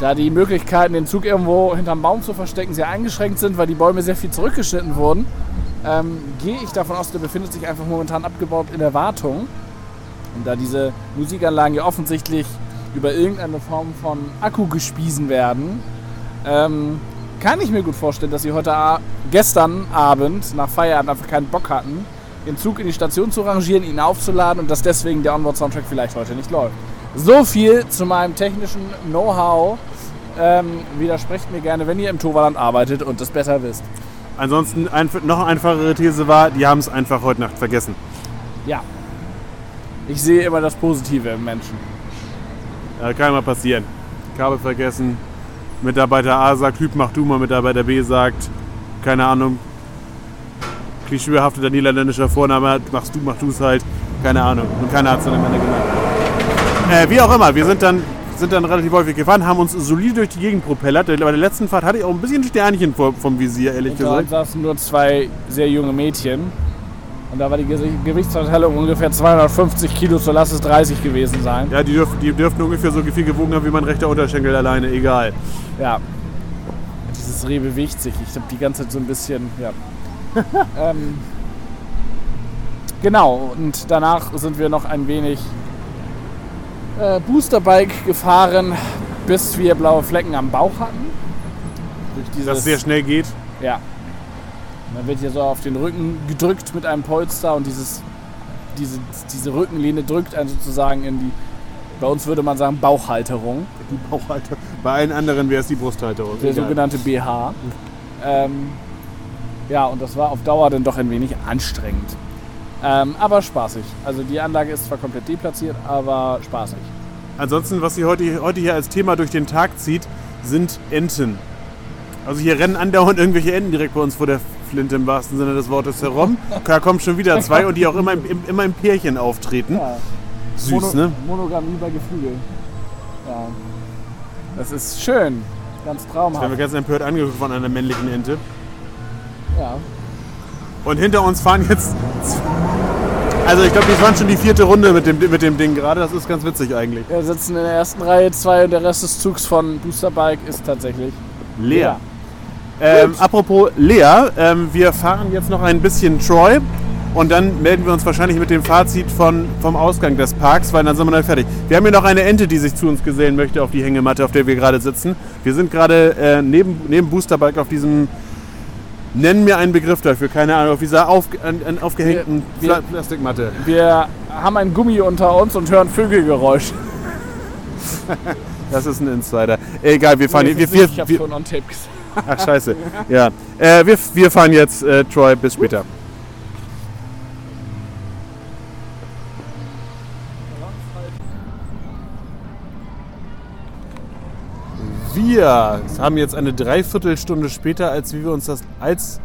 Da die Möglichkeiten, den Zug irgendwo hinterm Baum zu verstecken, sehr eingeschränkt sind, weil die Bäume sehr viel zurückgeschnitten wurden, ähm, gehe ich davon aus, der befindet sich einfach momentan abgebaut in der Wartung. Und da diese Musikanlagen ja offensichtlich über irgendeine Form von Akku gespiesen werden, ähm, kann ich mir gut vorstellen, dass sie heute gestern Abend nach Feierabend einfach keinen Bock hatten, den Zug in die Station zu rangieren, ihn aufzuladen und dass deswegen der Onboard-Soundtrack vielleicht heute nicht läuft. So viel zu meinem technischen Know-how. Ähm, widersprecht mir gerne, wenn ihr im Toverland arbeitet und es besser wisst. Ansonsten ein, noch einfachere These war, die haben es einfach heute Nacht vergessen. Ja. Ich sehe immer das Positive im Menschen. Ja, kann mal passieren. Kabel vergessen. Mitarbeiter A sagt, Typ mach du mal. Mitarbeiter B sagt, keine Ahnung, klischeehafteter niederländischer Vorname, machst du, mach du es halt. Keine Ahnung. Und keiner hat es dann am Ende gemacht. Äh, wie auch immer, wir sind dann, sind dann relativ häufig gefahren, haben uns solide durch die Gegend propellert. Bei der letzten Fahrt hatte ich auch ein bisschen Sternchen vom Visier, ehrlich uns gesagt. saßen nur zwei sehr junge Mädchen. Und da war die Ge- Gewichtsverteilung ungefähr 250 Kilo, so lass es 30 gewesen sein. Ja, die, dürf, die dürften ungefähr so viel gewogen haben wie mein rechter Unterschenkel alleine, egal. Ja. Dieses Reh bewegt sich. Ich habe die ganze Zeit so ein bisschen, ja. ähm, genau, und danach sind wir noch ein wenig äh, Boosterbike gefahren, bis wir blaue Flecken am Bauch hatten. Durch dieses, Dass es sehr schnell geht. Ja. Man wird hier so auf den Rücken gedrückt mit einem Polster und dieses, diese, diese Rückenlehne drückt einen sozusagen in die, bei uns würde man sagen, Bauchhalterung. Die Bauchhalterung. Bei allen anderen wäre es die Brusthalterung. der Egal. sogenannte BH. Ähm, ja, und das war auf Dauer dann doch ein wenig anstrengend. Ähm, aber spaßig. Also die Anlage ist zwar komplett deplatziert, aber spaßig. Ansonsten, was sie heute, heute hier als Thema durch den Tag zieht, sind Enten. Also hier rennen andauernd irgendwelche Enten direkt bei uns vor der Flinte im wahrsten Sinne des Wortes herum. Da kommen schon wieder zwei und die auch immer im, im, immer im Pärchen auftreten. Ja, Süß, Mono ne? Monogamie bei Geflügel. Ja. Das ist schön. Ganz Ich bin traumhaft. ganz empört angeguckt von einer männlichen Ente. Ja. Und hinter uns fahren jetzt. Also ich glaube, das waren schon die vierte Runde mit dem, mit dem Ding gerade. Das ist ganz witzig eigentlich. Wir sitzen in der ersten Reihe zwei und der Rest des Zugs von Boosterbike ist tatsächlich Leer. Ähm, apropos Lea, ähm, wir fahren jetzt noch ein bisschen Troy und dann melden wir uns wahrscheinlich mit dem Fazit von, vom Ausgang des Parks, weil dann sind wir dann fertig. Wir haben hier noch eine Ente, die sich zu uns gesellen möchte auf die Hängematte, auf der wir gerade sitzen. Wir sind gerade äh, neben, neben Boosterbike auf diesem, nennen mir einen Begriff dafür, keine Ahnung, auf dieser auf, an, an aufgehängten Wir- wir- Pla Plastikmatte. Wir haben ein Gummi unter uns und hören Vögelgeräusche. Das ist ein Insider. Egal, wir fahren Nee, wir, das ist nicht, ich wir, hab's wir, schon on tape gesagt. Ach scheiße. Ja. Äh, wir, wir fahren jetzt äh, Troy, bis später. Wir haben jetzt eine Dreiviertelstunde später, als wir uns das als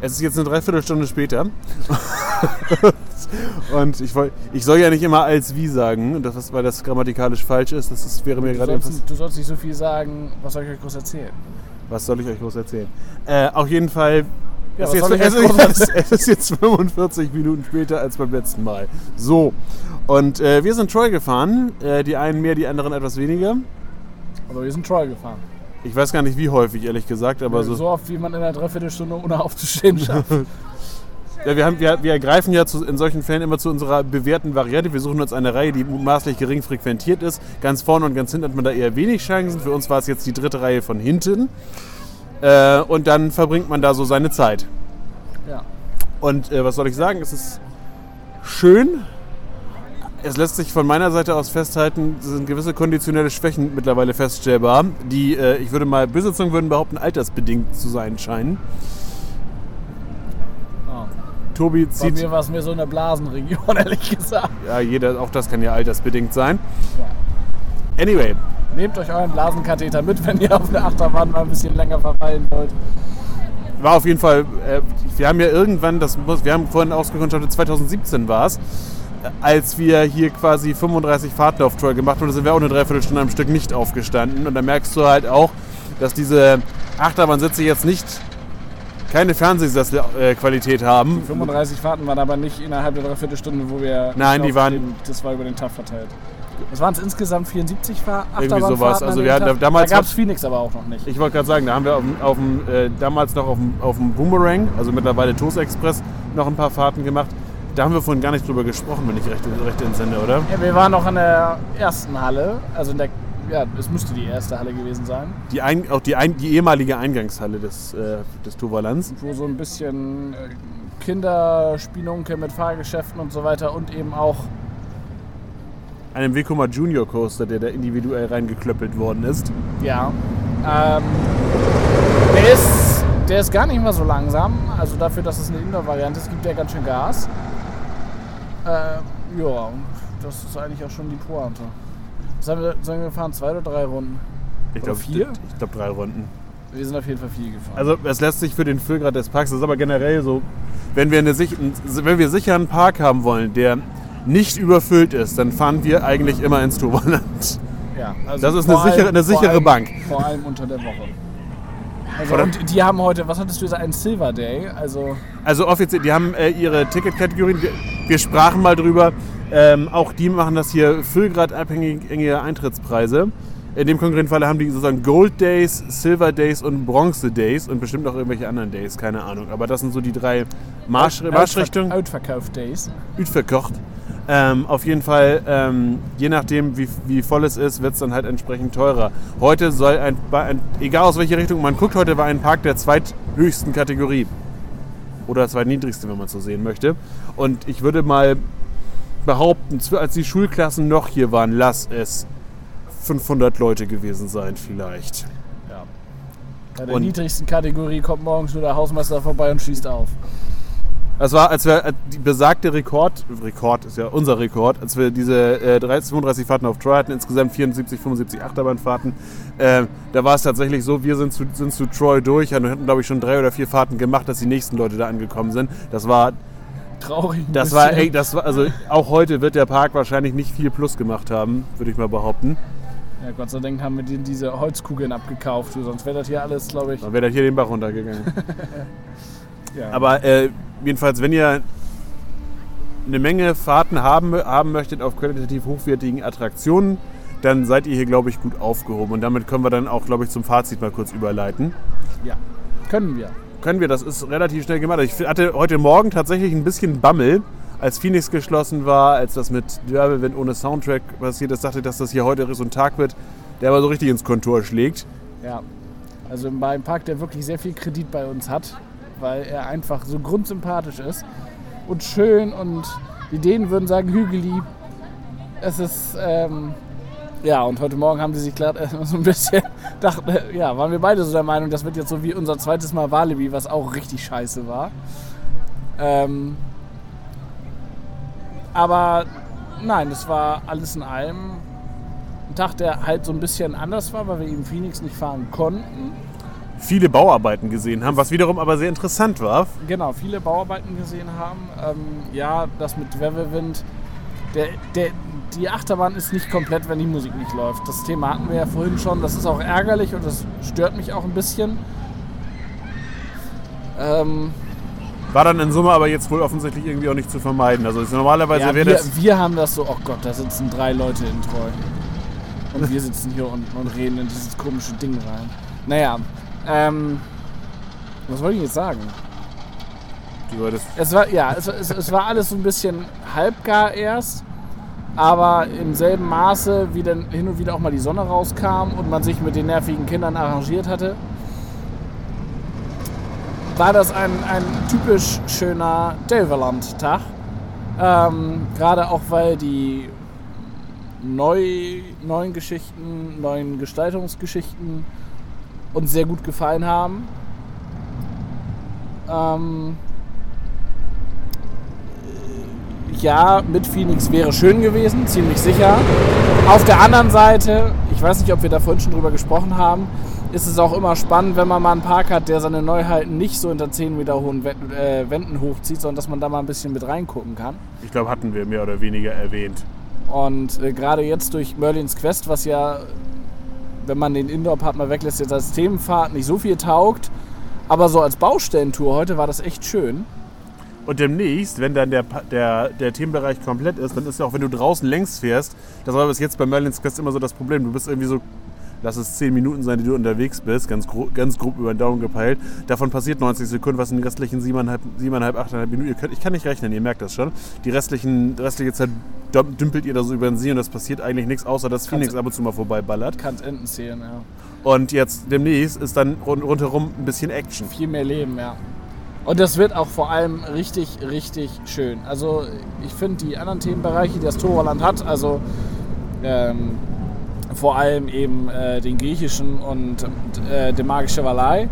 es ist jetzt eine Dreiviertelstunde später. Und ich, ich soll ja nicht immer als wie sagen, das, weil das grammatikalisch falsch ist. Das ist, wäre mir Du gerade etwas. du sollst nicht so viel sagen, was soll ich euch groß erzählen? Was soll ich euch groß erzählen? Äh, auf jeden Fall. Ja, es, jetzt, es, ist, es ist jetzt 45 Minuten später als beim letzten Mal. So. Und äh, wir sind Troy gefahren. Äh, die einen mehr, die anderen etwas weniger. Aber wir sind Troy gefahren. Ich weiß gar nicht, wie häufig, ehrlich gesagt, aber so. so. oft, wie man in einer Dreiviertelstunde ohne aufzustehen schafft. Ja, wir, haben, wir, wir greifen ja zu, in solchen Fällen immer zu unserer bewährten Variante. Wir suchen uns eine Reihe, die mutmaßlich gering frequentiert ist. Ganz vorne und ganz hinten hat man da eher wenig Chancen. Für uns war es jetzt die dritte Reihe von hinten. Äh, und dann verbringt man da so seine Zeit. ja. Und äh, was soll ich sagen? Es ist schön. Es lässt sich von meiner Seite aus festhalten, es sind gewisse konditionelle Schwächen mittlerweile feststellbar, die, äh, ich würde mal, böse Zungen würden behaupten, altersbedingt zu sein scheinen. Oh. Tobi Bei zieht, mir war es mir so in der Blasenregion, ehrlich gesagt. ja, jeder, auch das kann ja altersbedingt sein. Ja. Anyway, Nehmt euch euren Blasenkatheter mit, wenn ihr auf der Achterbahn mal ein bisschen länger verweilen wollt. war auf jeden Fall, äh, wir haben ja irgendwann, das muss, wir haben vorhin ausgekundschaftet, 2017 war es, als wir hier quasi 35 Fahrten auf Troy gemacht haben, sind wir auch eine Dreiviertelstunde am Stück nicht aufgestanden. Und da merkst du halt auch, dass diese Achterbahnsitze jetzt nicht keine Fernsehsesselqualität haben. 35 Fahrten waren aber nicht innerhalb der Dreiviertelstunde, wo wir. Nein, die waren- das war über den Tag verteilt. Das waren es insgesamt 74 Fahr Irgendwie sowas. Also wir hatten damals Da gab es Phoenix aber auch noch nicht. Ich wollte gerade sagen, da haben wir auf auf äh, damals noch auf auf dem Boomerang, also mittlerweile Toast Express, noch ein paar Fahrten gemacht. Da haben wir vorhin gar nicht drüber gesprochen, wenn ich recht, recht entsinne, oder? Ja, wir waren noch in der ersten Halle, also in der. Ja, es müsste die erste Halle gewesen sein, Die ein, auch die, ein, die ehemalige Eingangshalle des, äh, des Toverlands. wo so ein bisschen äh, Kinderspielunke mit Fahrgeschäften und so weiter und eben auch einem Vekoma Junior Coaster, der da individuell reingeklöppelt worden ist. Ja. Ähm, der, ist, der ist gar nicht mal so langsam. Also dafür, dass es eine Indoor-Variante ist, gibt der ganz schön Gas. Ähm, ja, das ist eigentlich auch schon die Pointe. Haben wir, sollen wir gefahren? Zwei oder drei Runden? Ich glaube vier? Ich glaube drei Runden. Wir sind auf jeden Fall viel gefahren. Also es lässt sich für den Füllgrad des Parks, das ist aber generell so, wenn wir, eine, wenn wir sicher einen Park haben wollen, der nicht überfüllt ist, dann fahren wir eigentlich immer ins Toverland. ja, also das ist vor eine sichere- eine vor sichere allem, Bank. Vor allem unter der Woche. Also Oder- und die haben heute, was hattest du gesagt, einen Silver Day? Also Also offiziell, die haben äh, ihre Ticketkategorien, wir, sprachen mal drüber, ähm, auch die machen das hier füllgradabhängige Eintrittspreise. In dem konkreten Falle haben die sozusagen Gold Days, Silver Days und Bronze Days und bestimmt auch irgendwelche anderen Days, keine Ahnung. Aber das sind so die drei Marsch, Marschrichtungen. Outverkauf Days. verkocht. Ähm, auf jeden Fall, ähm, je nachdem, wie, wie voll es ist, wird es dann halt entsprechend teurer. Heute soll ein, ein, egal aus welche Richtung man guckt, heute war ein Park der zweithöchsten Kategorie. Oder zweitniedrigste, wenn man so sehen möchte. Und ich würde mal behaupten, als die Schulklassen noch hier waren, lass es 500 Leute gewesen sein vielleicht. Ja. Bei der Und- niedrigsten Kategorie kommt morgens nur der Hausmeister vorbei und schießt auf. Das war, als wir äh, die besagte Rekord, Rekord ist ja unser Rekord, als wir diese äh, 30, 35 Fahrten auf Troy hatten, insgesamt 74, 75 Achterbahnfahrten, äh, da war es tatsächlich so, wir sind zu, sind zu Troy durch und hatten, glaube ich, schon drei oder vier Fahrten gemacht, dass die nächsten Leute da angekommen sind. Das war, Traurig. das war, bisschen. ey, das war, also auch heute wird der Park wahrscheinlich nicht viel plus gemacht haben, würde ich mal behaupten. Ja, Gott sei Dank haben wir diese Holzkugeln abgekauft, sonst wäre das hier alles, glaube ich. Dann wäre das hier den Bach runtergegangen. Ja. Aber äh, jedenfalls, wenn ihr eine Menge Fahrten haben, haben möchtet auf qualitativ hochwertigen Attraktionen, dann seid ihr hier, glaube ich, gut aufgehoben. Und damit können wir dann auch, glaube ich, zum Fazit mal kurz überleiten. ja. Können wir. Können wir, das ist relativ schnell gemacht. Ich hatte heute Morgen tatsächlich ein bisschen Bammel, als Phoenix geschlossen war, als das mit Wirbelwind ohne Soundtrack passiert ist, dachte ich, dass das hier heute so ein Tag wird, der aber so richtig ins Kontor schlägt. Ja. Also bei einem Park, der wirklich sehr viel Kredit bei uns hat, weil er einfach so grundsympathisch ist und schön und die Dänen würden sagen hügelig. Es ist, ähm, ja, und heute Morgen haben sie sich klar äh, so ein bisschen, dachten, äh, ja, waren wir beide so der Meinung, das wird jetzt so wie unser zweites Mal Walibi, was auch richtig scheiße war. Ähm, aber nein, das war alles in allem ein Tag, der halt so ein bisschen anders war, weil wir eben Phoenix nicht fahren konnten. Viele Bauarbeiten gesehen haben, was wiederum aber sehr interessant war. Genau, viele Bauarbeiten gesehen haben. Ähm, ja, das mit Wevelwind, der, der, die Achterbahn ist nicht komplett, wenn die Musik nicht läuft. Das Thema hatten wir ja vorhin schon. Das ist auch ärgerlich und das stört mich auch ein bisschen. Ähm, war dann in Summe aber jetzt wohl offensichtlich irgendwie auch nicht zu vermeiden. Also normalerweise ja, wäre das. Wir haben das so, oh Gott, da sitzen drei Leute in Treu. Und wir sitzen hier unten und reden in dieses komische Ding rein. Naja, ähm, was wollte ich jetzt sagen? Du wolltest. Es war, ja, es, es, es war alles so ein bisschen halbgar erst, aber im selben Maße, wie dann hin und wieder auch mal die Sonne rauskam und man sich mit den nervigen Kindern arrangiert hatte war das ein, ein typisch schöner Delverland-Tag. Ähm, Gerade auch, weil die neu, neuen Geschichten, neuen Gestaltungsgeschichten uns sehr gut gefallen haben. Ähm, ja, mit Phoenix wäre schön gewesen, ziemlich sicher. Auf der anderen Seite, ich weiß nicht, ob wir da vorhin schon drüber gesprochen haben, ist es auch immer spannend, wenn man mal einen Park hat, der seine Neuheiten nicht so hinter 10 Meter hohen äh, Wänden hochzieht, sondern dass man da mal ein bisschen mit reingucken kann. Ich glaube, hatten wir mehr oder weniger erwähnt. Und äh, gerade jetzt durch Merlins Quest, was ja, wenn man den Indoor-Part mal weglässt, jetzt als Themenfahrt nicht so viel taugt, aber so als Baustellentour heute war das echt schön. Und demnächst, wenn dann der, der, der Themenbereich komplett ist, dann ist ja auch, wenn du draußen längs fährst, das war bis jetzt bei Merlins Quest immer so das Problem. Du bist irgendwie so lass es 10 Minuten sein, die du unterwegs bist, ganz, gro ganz grob über den Daumen gepeilt. Davon passiert 90 Sekunden, was in den restlichen 7,5, 8,5 Minuten, ihr könnt, ich kann nicht rechnen, ihr merkt das schon. Die restlichen, restliche Zeit dümpelt ihr da so über den See und es passiert eigentlich nichts, außer dass Phoenix ab und zu mal vorbeiballert. Kannst Enten zählen, ja. Und jetzt demnächst ist dann rund, rundherum ein bisschen Action. Viel mehr Leben, ja. Und das wird auch vor allem richtig, richtig schön. Also ich finde die anderen Themenbereiche, die das Torland hat, also ähm, vor allem eben äh, den griechischen und äh, den magische Valley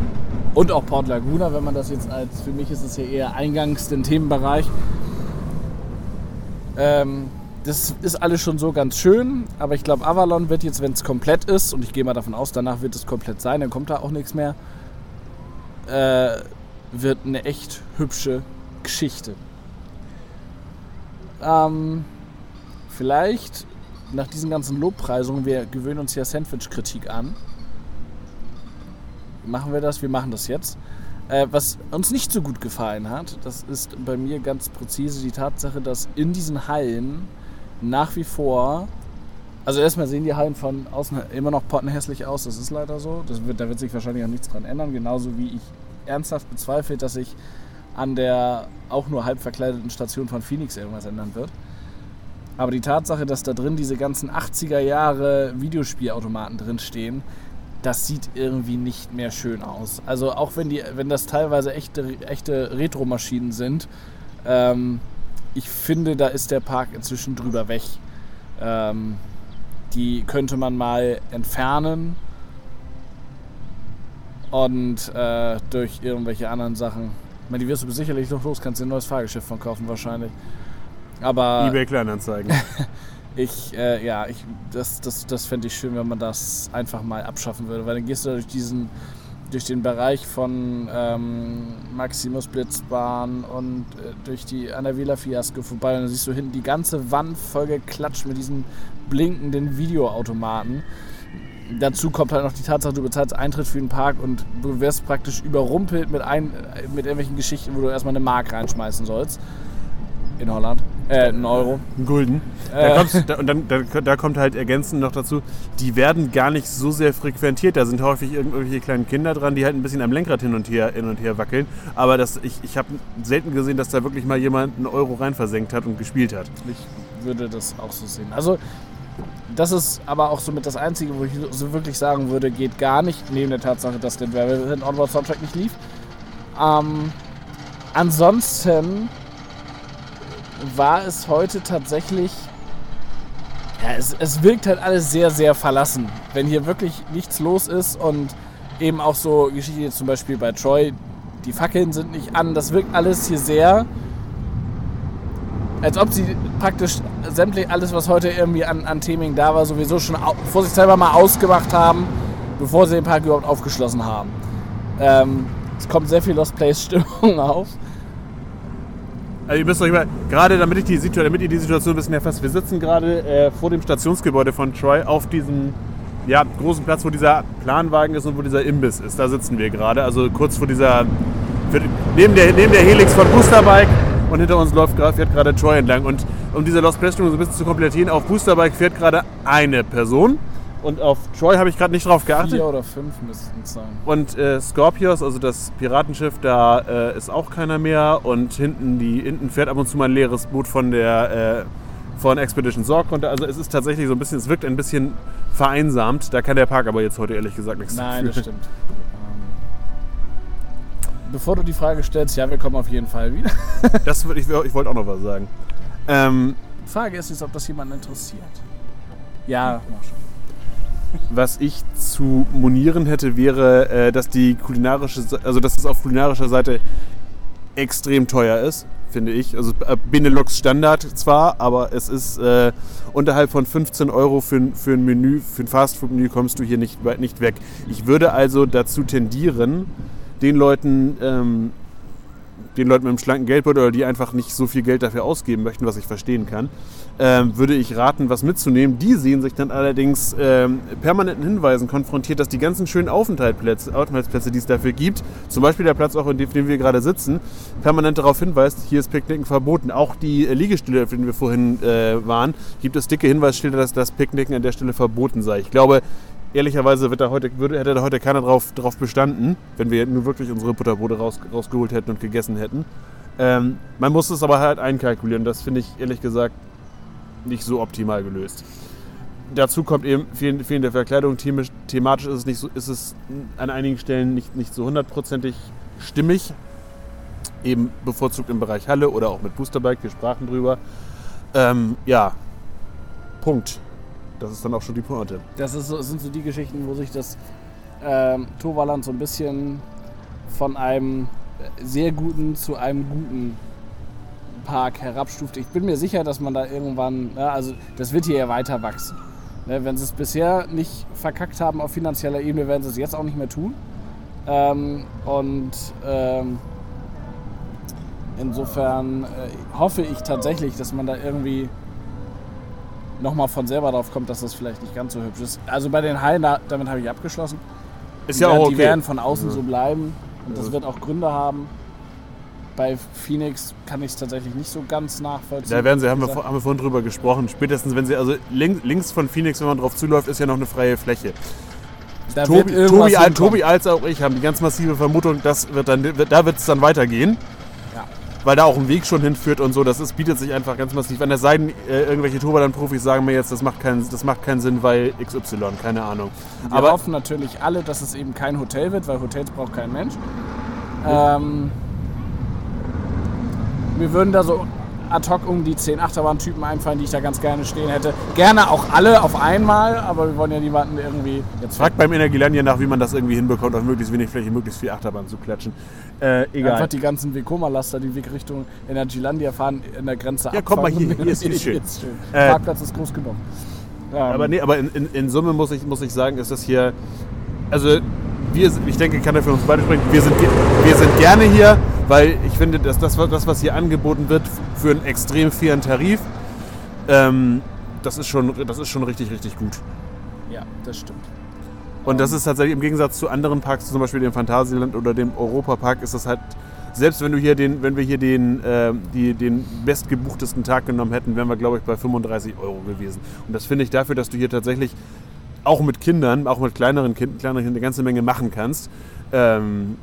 und auch Port Laguna, wenn man das jetzt als, für mich ist es ja eher eingangs den Themenbereich. Ähm, das ist alles schon so ganz schön, aber ich glaube, Avalon wird jetzt, wenn es komplett ist, und ich gehe mal davon aus, danach wird es komplett sein, dann kommt da auch nichts mehr, äh, wird eine echt hübsche Geschichte. Ähm, vielleicht nach diesen ganzen Lobpreisungen, wir gewöhnen uns ja Sandwich-Kritik an. Machen wir das? Wir machen das jetzt. Äh, was uns nicht so gut gefallen hat, das ist bei mir ganz präzise die Tatsache, dass in diesen Hallen nach wie vor, also erstmal sehen die Hallen von außen immer noch pottenhässlich aus, das ist leider so. Wird, da wird sich wahrscheinlich auch nichts dran ändern, genauso wie ich ernsthaft bezweifle, dass sich an der auch nur halb verkleideten Station von Phoenix irgendwas ändern wird. Aber die Tatsache, dass da drin diese ganzen 80er Jahre Videospielautomaten drin stehen, das sieht irgendwie nicht mehr schön aus. Also auch wenn, die, wenn das teilweise echte, echte Retro-Maschinen sind, ähm, ich finde, da ist der Park inzwischen drüber weg. Ähm, die könnte man mal entfernen und äh, durch irgendwelche anderen Sachen. Ich meine, die wirst du sicherlich noch los, kannst dir ein neues Fahrgeschäft von kaufen wahrscheinlich. Aber eBay Kleinanzeigen. ich, äh, ja, ich, das, das, das fände ich schön, wenn man das einfach mal abschaffen würde, weil dann gehst du durch diesen, durch den Bereich von ähm, Maximus Blitzbahn und äh, durch die Anavila Fiasco vorbei und dann siehst du hinten die ganze Wand voll geklatscht mit diesen blinkenden Videoautomaten. Dazu kommt halt noch die Tatsache, du bezahlst Eintritt für den Park und du wirst praktisch überrumpelt mit, ein, mit irgendwelchen Geschichten, wo du erstmal eine Mark reinschmeißen sollst. In Holland. Äh, ein Euro. Ein Gulden. Äh. Da, da, und dann da, da, kommt halt ergänzend noch dazu, die werden gar nicht so sehr frequentiert. Da sind häufig irgendwelche kleinen Kinder dran, die halt ein bisschen am Lenkrad hin und her, hin und her wackeln. Aber das, ich, ich habe selten gesehen, dass da wirklich mal jemand einen Euro rein versenkt hat und gespielt hat. Ich würde das auch so sehen. Also, das ist aber auch somit das Einzige, wo ich so wirklich sagen würde, geht gar nicht, neben der Tatsache, dass der Onboard Soundtrack nicht lief. Ähm, ansonsten war es heute tatsächlich. Ja, es, es wirkt halt alles sehr, sehr verlassen. Wenn hier wirklich nichts los ist und eben auch so Geschichte zum Beispiel bei Troy, die Fackeln sind nicht an, das wirkt alles hier sehr als ob sie praktisch sämtlich alles, was heute irgendwie an, an Theming da war, sowieso schon au- vorsichtshalber mal ausgemacht haben, bevor sie den Park überhaupt aufgeschlossen haben. Ähm, es kommt sehr viel Lost Place Stimmung auf. Also ihr müsst euch mal, gerade damit, ich die Situ damit ihr die Situation ein bisschen erfasst, wir sitzen gerade äh, vor dem Stationsgebäude von Troy auf diesem ja, großen Platz, wo dieser Planwagen ist und wo dieser Imbiss ist. Da sitzen wir gerade, also kurz vor dieser, für, neben, der, neben der Helix von Boosterbike und hinter uns läuft, fährt gerade Troy entlang. Und um diese Lost Stimmung so ein bisschen zu komplettieren, auf Boosterbike fährt gerade eine Person und auf Troy habe ich gerade nicht drauf geachtet. Vier oder fünf müssten es sein. Und äh, Scorpios, also das Piratenschiff, da äh, ist auch keiner mehr. Und hinten, die, hinten fährt ab und zu mal ein leeres Boot von der äh, von Expedition Sorg runter. Also es ist tatsächlich so ein bisschen, es wirkt ein bisschen vereinsamt. Da kann der Park aber jetzt heute ehrlich gesagt nichts Nein, das stimmt. Ähm, bevor du die Frage stellst, ja, wir kommen auf jeden Fall wieder. Das, würd- ich, ich wollte auch noch was sagen. Ähm, Die Frage ist jetzt, ob das jemanden interessiert. Ja, mach schon. Was ich zu monieren hätte, wäre, äh, dass die kulinarische, also dass es auf kulinarischer Seite extrem teuer ist, finde ich. Also äh, Benelux Standard zwar, aber es ist äh, unterhalb von 15 Euro für, ein- für ein Menü, für ein Fastfood-Menü kommst du hier nicht, nicht weg. Ich würde also dazu tendieren, den Leuten, ähm, den Leuten mit einem schlanken Geldbeutel oder die einfach nicht so viel Geld dafür ausgeben möchten, was ich verstehen kann, ähm, würde ich raten, was mitzunehmen. Die sehen sich dann allerdings ähm, permanenten Hinweisen konfrontiert, dass die ganzen schönen Aufenthaltsplätze, Aufenthaltsplätze, die es dafür gibt, zum Beispiel der Platz auch, in dem, wir gerade sitzen, permanent darauf hinweist, hier ist Picknicken verboten. Auch die äh, Liegestühle, auf denen wir vorhin äh, waren, gibt es dicke Hinweisschilder, dass das Picknicken an der Stelle verboten sei. Ich glaube, ehrlicherweise wird da heute, würde, hätte da heute keiner drauf, drauf bestanden, wenn wir nur wirklich unsere Butterbrote raus, rausgeholt hätten und gegessen hätten. Ähm, man muss es aber halt einkalkulieren. Das finde ich ehrlich gesagt nicht so optimal gelöst. Dazu kommt eben fehl- fehlende Verkleidung. Thematisch ist es, nicht so, ist es an einigen Stellen nicht, nicht so hundertprozentig stimmig. Eben bevorzugt im Bereich Halle oder auch mit Boosterbike. Wir sprachen drüber. Ähm, ja, Punkt. Das ist dann auch schon die Pointe. Das ist sind so die Geschichten, wo sich das ähm, Toverland so ein bisschen von einem sehr guten zu einem guten Park herabstuft. Ich bin mir sicher, dass man da irgendwann, ja, also das wird hier ja weiter wachsen. Ne, wenn sie es bisher nicht verkackt haben auf finanzieller Ebene, werden sie es jetzt auch nicht mehr tun. Ähm, und ähm, insofern äh, hoffe ich tatsächlich, dass man da irgendwie nochmal von selber drauf kommt, dass das vielleicht nicht ganz so hübsch ist. Also bei den Hallen, da, damit habe ich abgeschlossen. Ist Die ja auch werden- okay. Die werden von außen Ja. so bleiben und das wird auch Gründe haben. Bei Phoenix kann ich es tatsächlich nicht so ganz nachvollziehen. Da werden sie, haben wir, haben wir vorhin drüber gesprochen. Spätestens, wenn sie, also links, links von Phoenix, wenn man drauf zuläuft, ist ja noch eine freie Fläche. da Tobi, Tobi, Al-. Tobi als auch ich haben die ganz massive Vermutung, das wird dann, da wird es dann weitergehen. Ja. Weil da auch ein Weg schon hinführt und so. Das ist, bietet sich einfach ganz massiv an. Es sei denn, äh, irgendwelche Toverland-Profis sagen mir jetzt, das macht, keinen, das macht keinen Sinn, weil XY, keine Ahnung. Wir Aber hoffen natürlich alle, dass es eben kein Hotel wird, weil Hotels braucht kein Mensch. Ähm, mir würden da so ad hoc um die 10 Achterbahn-Typen einfallen, die ich da ganz gerne stehen hätte. Gerne auch alle auf einmal, aber wir wollen ja niemanden irgendwie jetzt fragt beim Energieland nach, wie man das irgendwie hinbekommt, auf möglichst wenig Fläche, möglichst viel Achterbahn zu klatschen. Äh, egal. Einfach die ganzen Vekoma-Laster, die Weg Richtung Energylandia fahren, in der Grenze Ja, komm mal hier, hier ist- hier ist schön. Ist schön. Äh, Parkplatz ist groß genug. Ähm, Aber nee, aber in, in, in Summe muss ich, muss ich sagen, ist das hier. Also, wir, ich denke, ich kann da für uns beide sprechen. Wir sind, wir sind gerne hier, weil ich finde, dass das, was- hier angeboten wird, für einen extrem fairen Tarif, ähm, das, ist schon, das ist schon richtig, richtig gut. ja, das stimmt. Und das ist tatsächlich im Gegensatz zu anderen Parks, zum Beispiel dem Phantasialand oder dem Europapark, ist das halt. Selbst wenn du hier den, wenn wir hier den, ähm, die, den bestgebuchtesten Tag genommen hätten, wären wir, glaube ich, bei 35 Euro gewesen. Und das finde ich dafür, dass du hier tatsächlich auch mit Kindern, auch mit kleineren Kindern, kleineren Kindern eine ganze Menge machen kannst, ähm,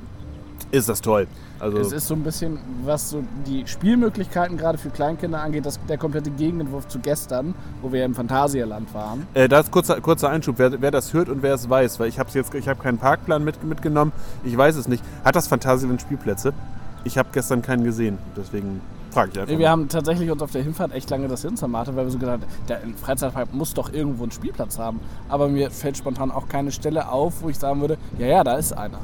ist das toll. Also, Es ist so ein bisschen, was so die Spielmöglichkeiten gerade für Kleinkinder angeht, das, der komplette Gegenentwurf zu gestern, wo wir im Phantasialand waren. Äh, da ist kurzer, kurzer Einschub, wer, wer das hört und wer es weiß, weil ich habe jetzt, ich habe keinen Parkplan mit, mitgenommen, ich weiß es nicht. Hat das Phantasialand Spielplätze? Ich habe gestern keinen gesehen, deswegen frage ich einfach. Wir haben tatsächlich uns auf der Hinfahrt echt lange das Hirn zermartert, weil wir so gedacht haben, der Freizeitpark muss doch irgendwo einen Spielplatz haben. Aber mir fällt spontan auch keine Stelle auf, wo ich sagen würde, ja, ja, da ist einer.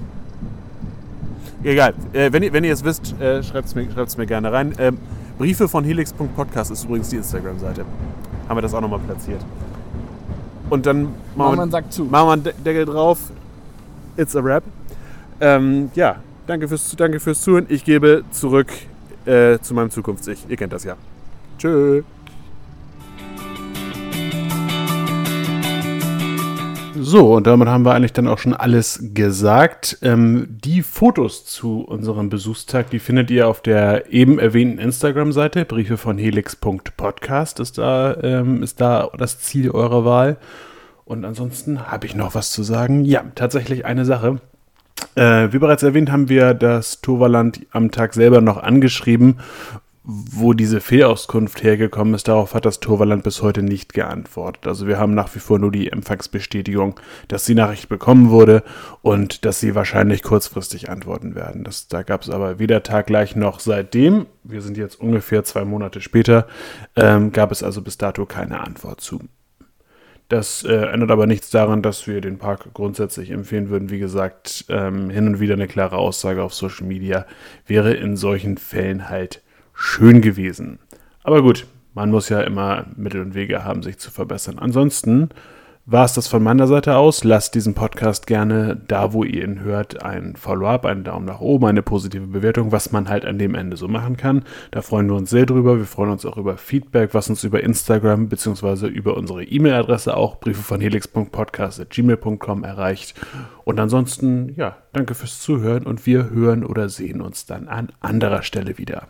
Egal, äh, wenn, ihr, wenn ihr es wisst, äh, schreibt es mir, schreibt's mir gerne rein. Ähm, Briefe von helix.podcast ist übrigens die Instagram-Seite. Haben wir das auch nochmal platziert. Und dann machen wir einen Sack zu. machen wir einen De- Deckel drauf. It's a rap. Ähm, ja, danke fürs, danke fürs Zuhören. Ich gebe zurück äh, zu meinem Zukunfts-Ich. Ihr kennt das ja. Tschö. So, und damit haben wir eigentlich dann auch schon alles gesagt. Ähm, die Fotos zu unserem Besuchstag, die findet ihr auf der eben erwähnten Instagram-Seite. Briefe von helix.podcast ist ähm, ist da das Ziel eurer Wahl. Und ansonsten habe ich noch was zu sagen. Ja, tatsächlich eine Sache. Äh, wie bereits erwähnt, haben wir das Toverland am Tag selber noch angeschrieben, wo diese Fehlauskunft hergekommen ist. Darauf hat das Toverland bis heute nicht geantwortet. Also wir haben nach wie vor nur die Empfangsbestätigung, dass die Nachricht bekommen wurde und dass sie wahrscheinlich kurzfristig antworten werden. Das, da gab es aber weder taggleich noch seitdem, wir sind jetzt ungefähr zwei Monate später, ähm, gab es also bis dato keine Antwort zu. Das äh, ändert aber nichts daran, dass wir den Park grundsätzlich empfehlen würden. Wie gesagt, ähm, hin und wieder eine klare Aussage auf Social Media wäre in solchen Fällen halt schön gewesen. Aber gut, man muss ja immer Mittel und Wege haben, sich zu verbessern. Ansonsten war es das von meiner Seite aus. Lasst diesen Podcast gerne da, wo ihr ihn hört, ein Follow-up, einen Daumen nach oben, eine positive Bewertung, was man halt an dem Ende so machen kann. Da freuen wir uns sehr drüber. Wir freuen uns auch über Feedback, was uns über Instagram bzw. über unsere E-Mail-Adresse auch briefe von helix.podcast.gmail.com erreicht. Und ansonsten, ja, danke fürs Zuhören und wir hören oder sehen uns dann an anderer Stelle wieder.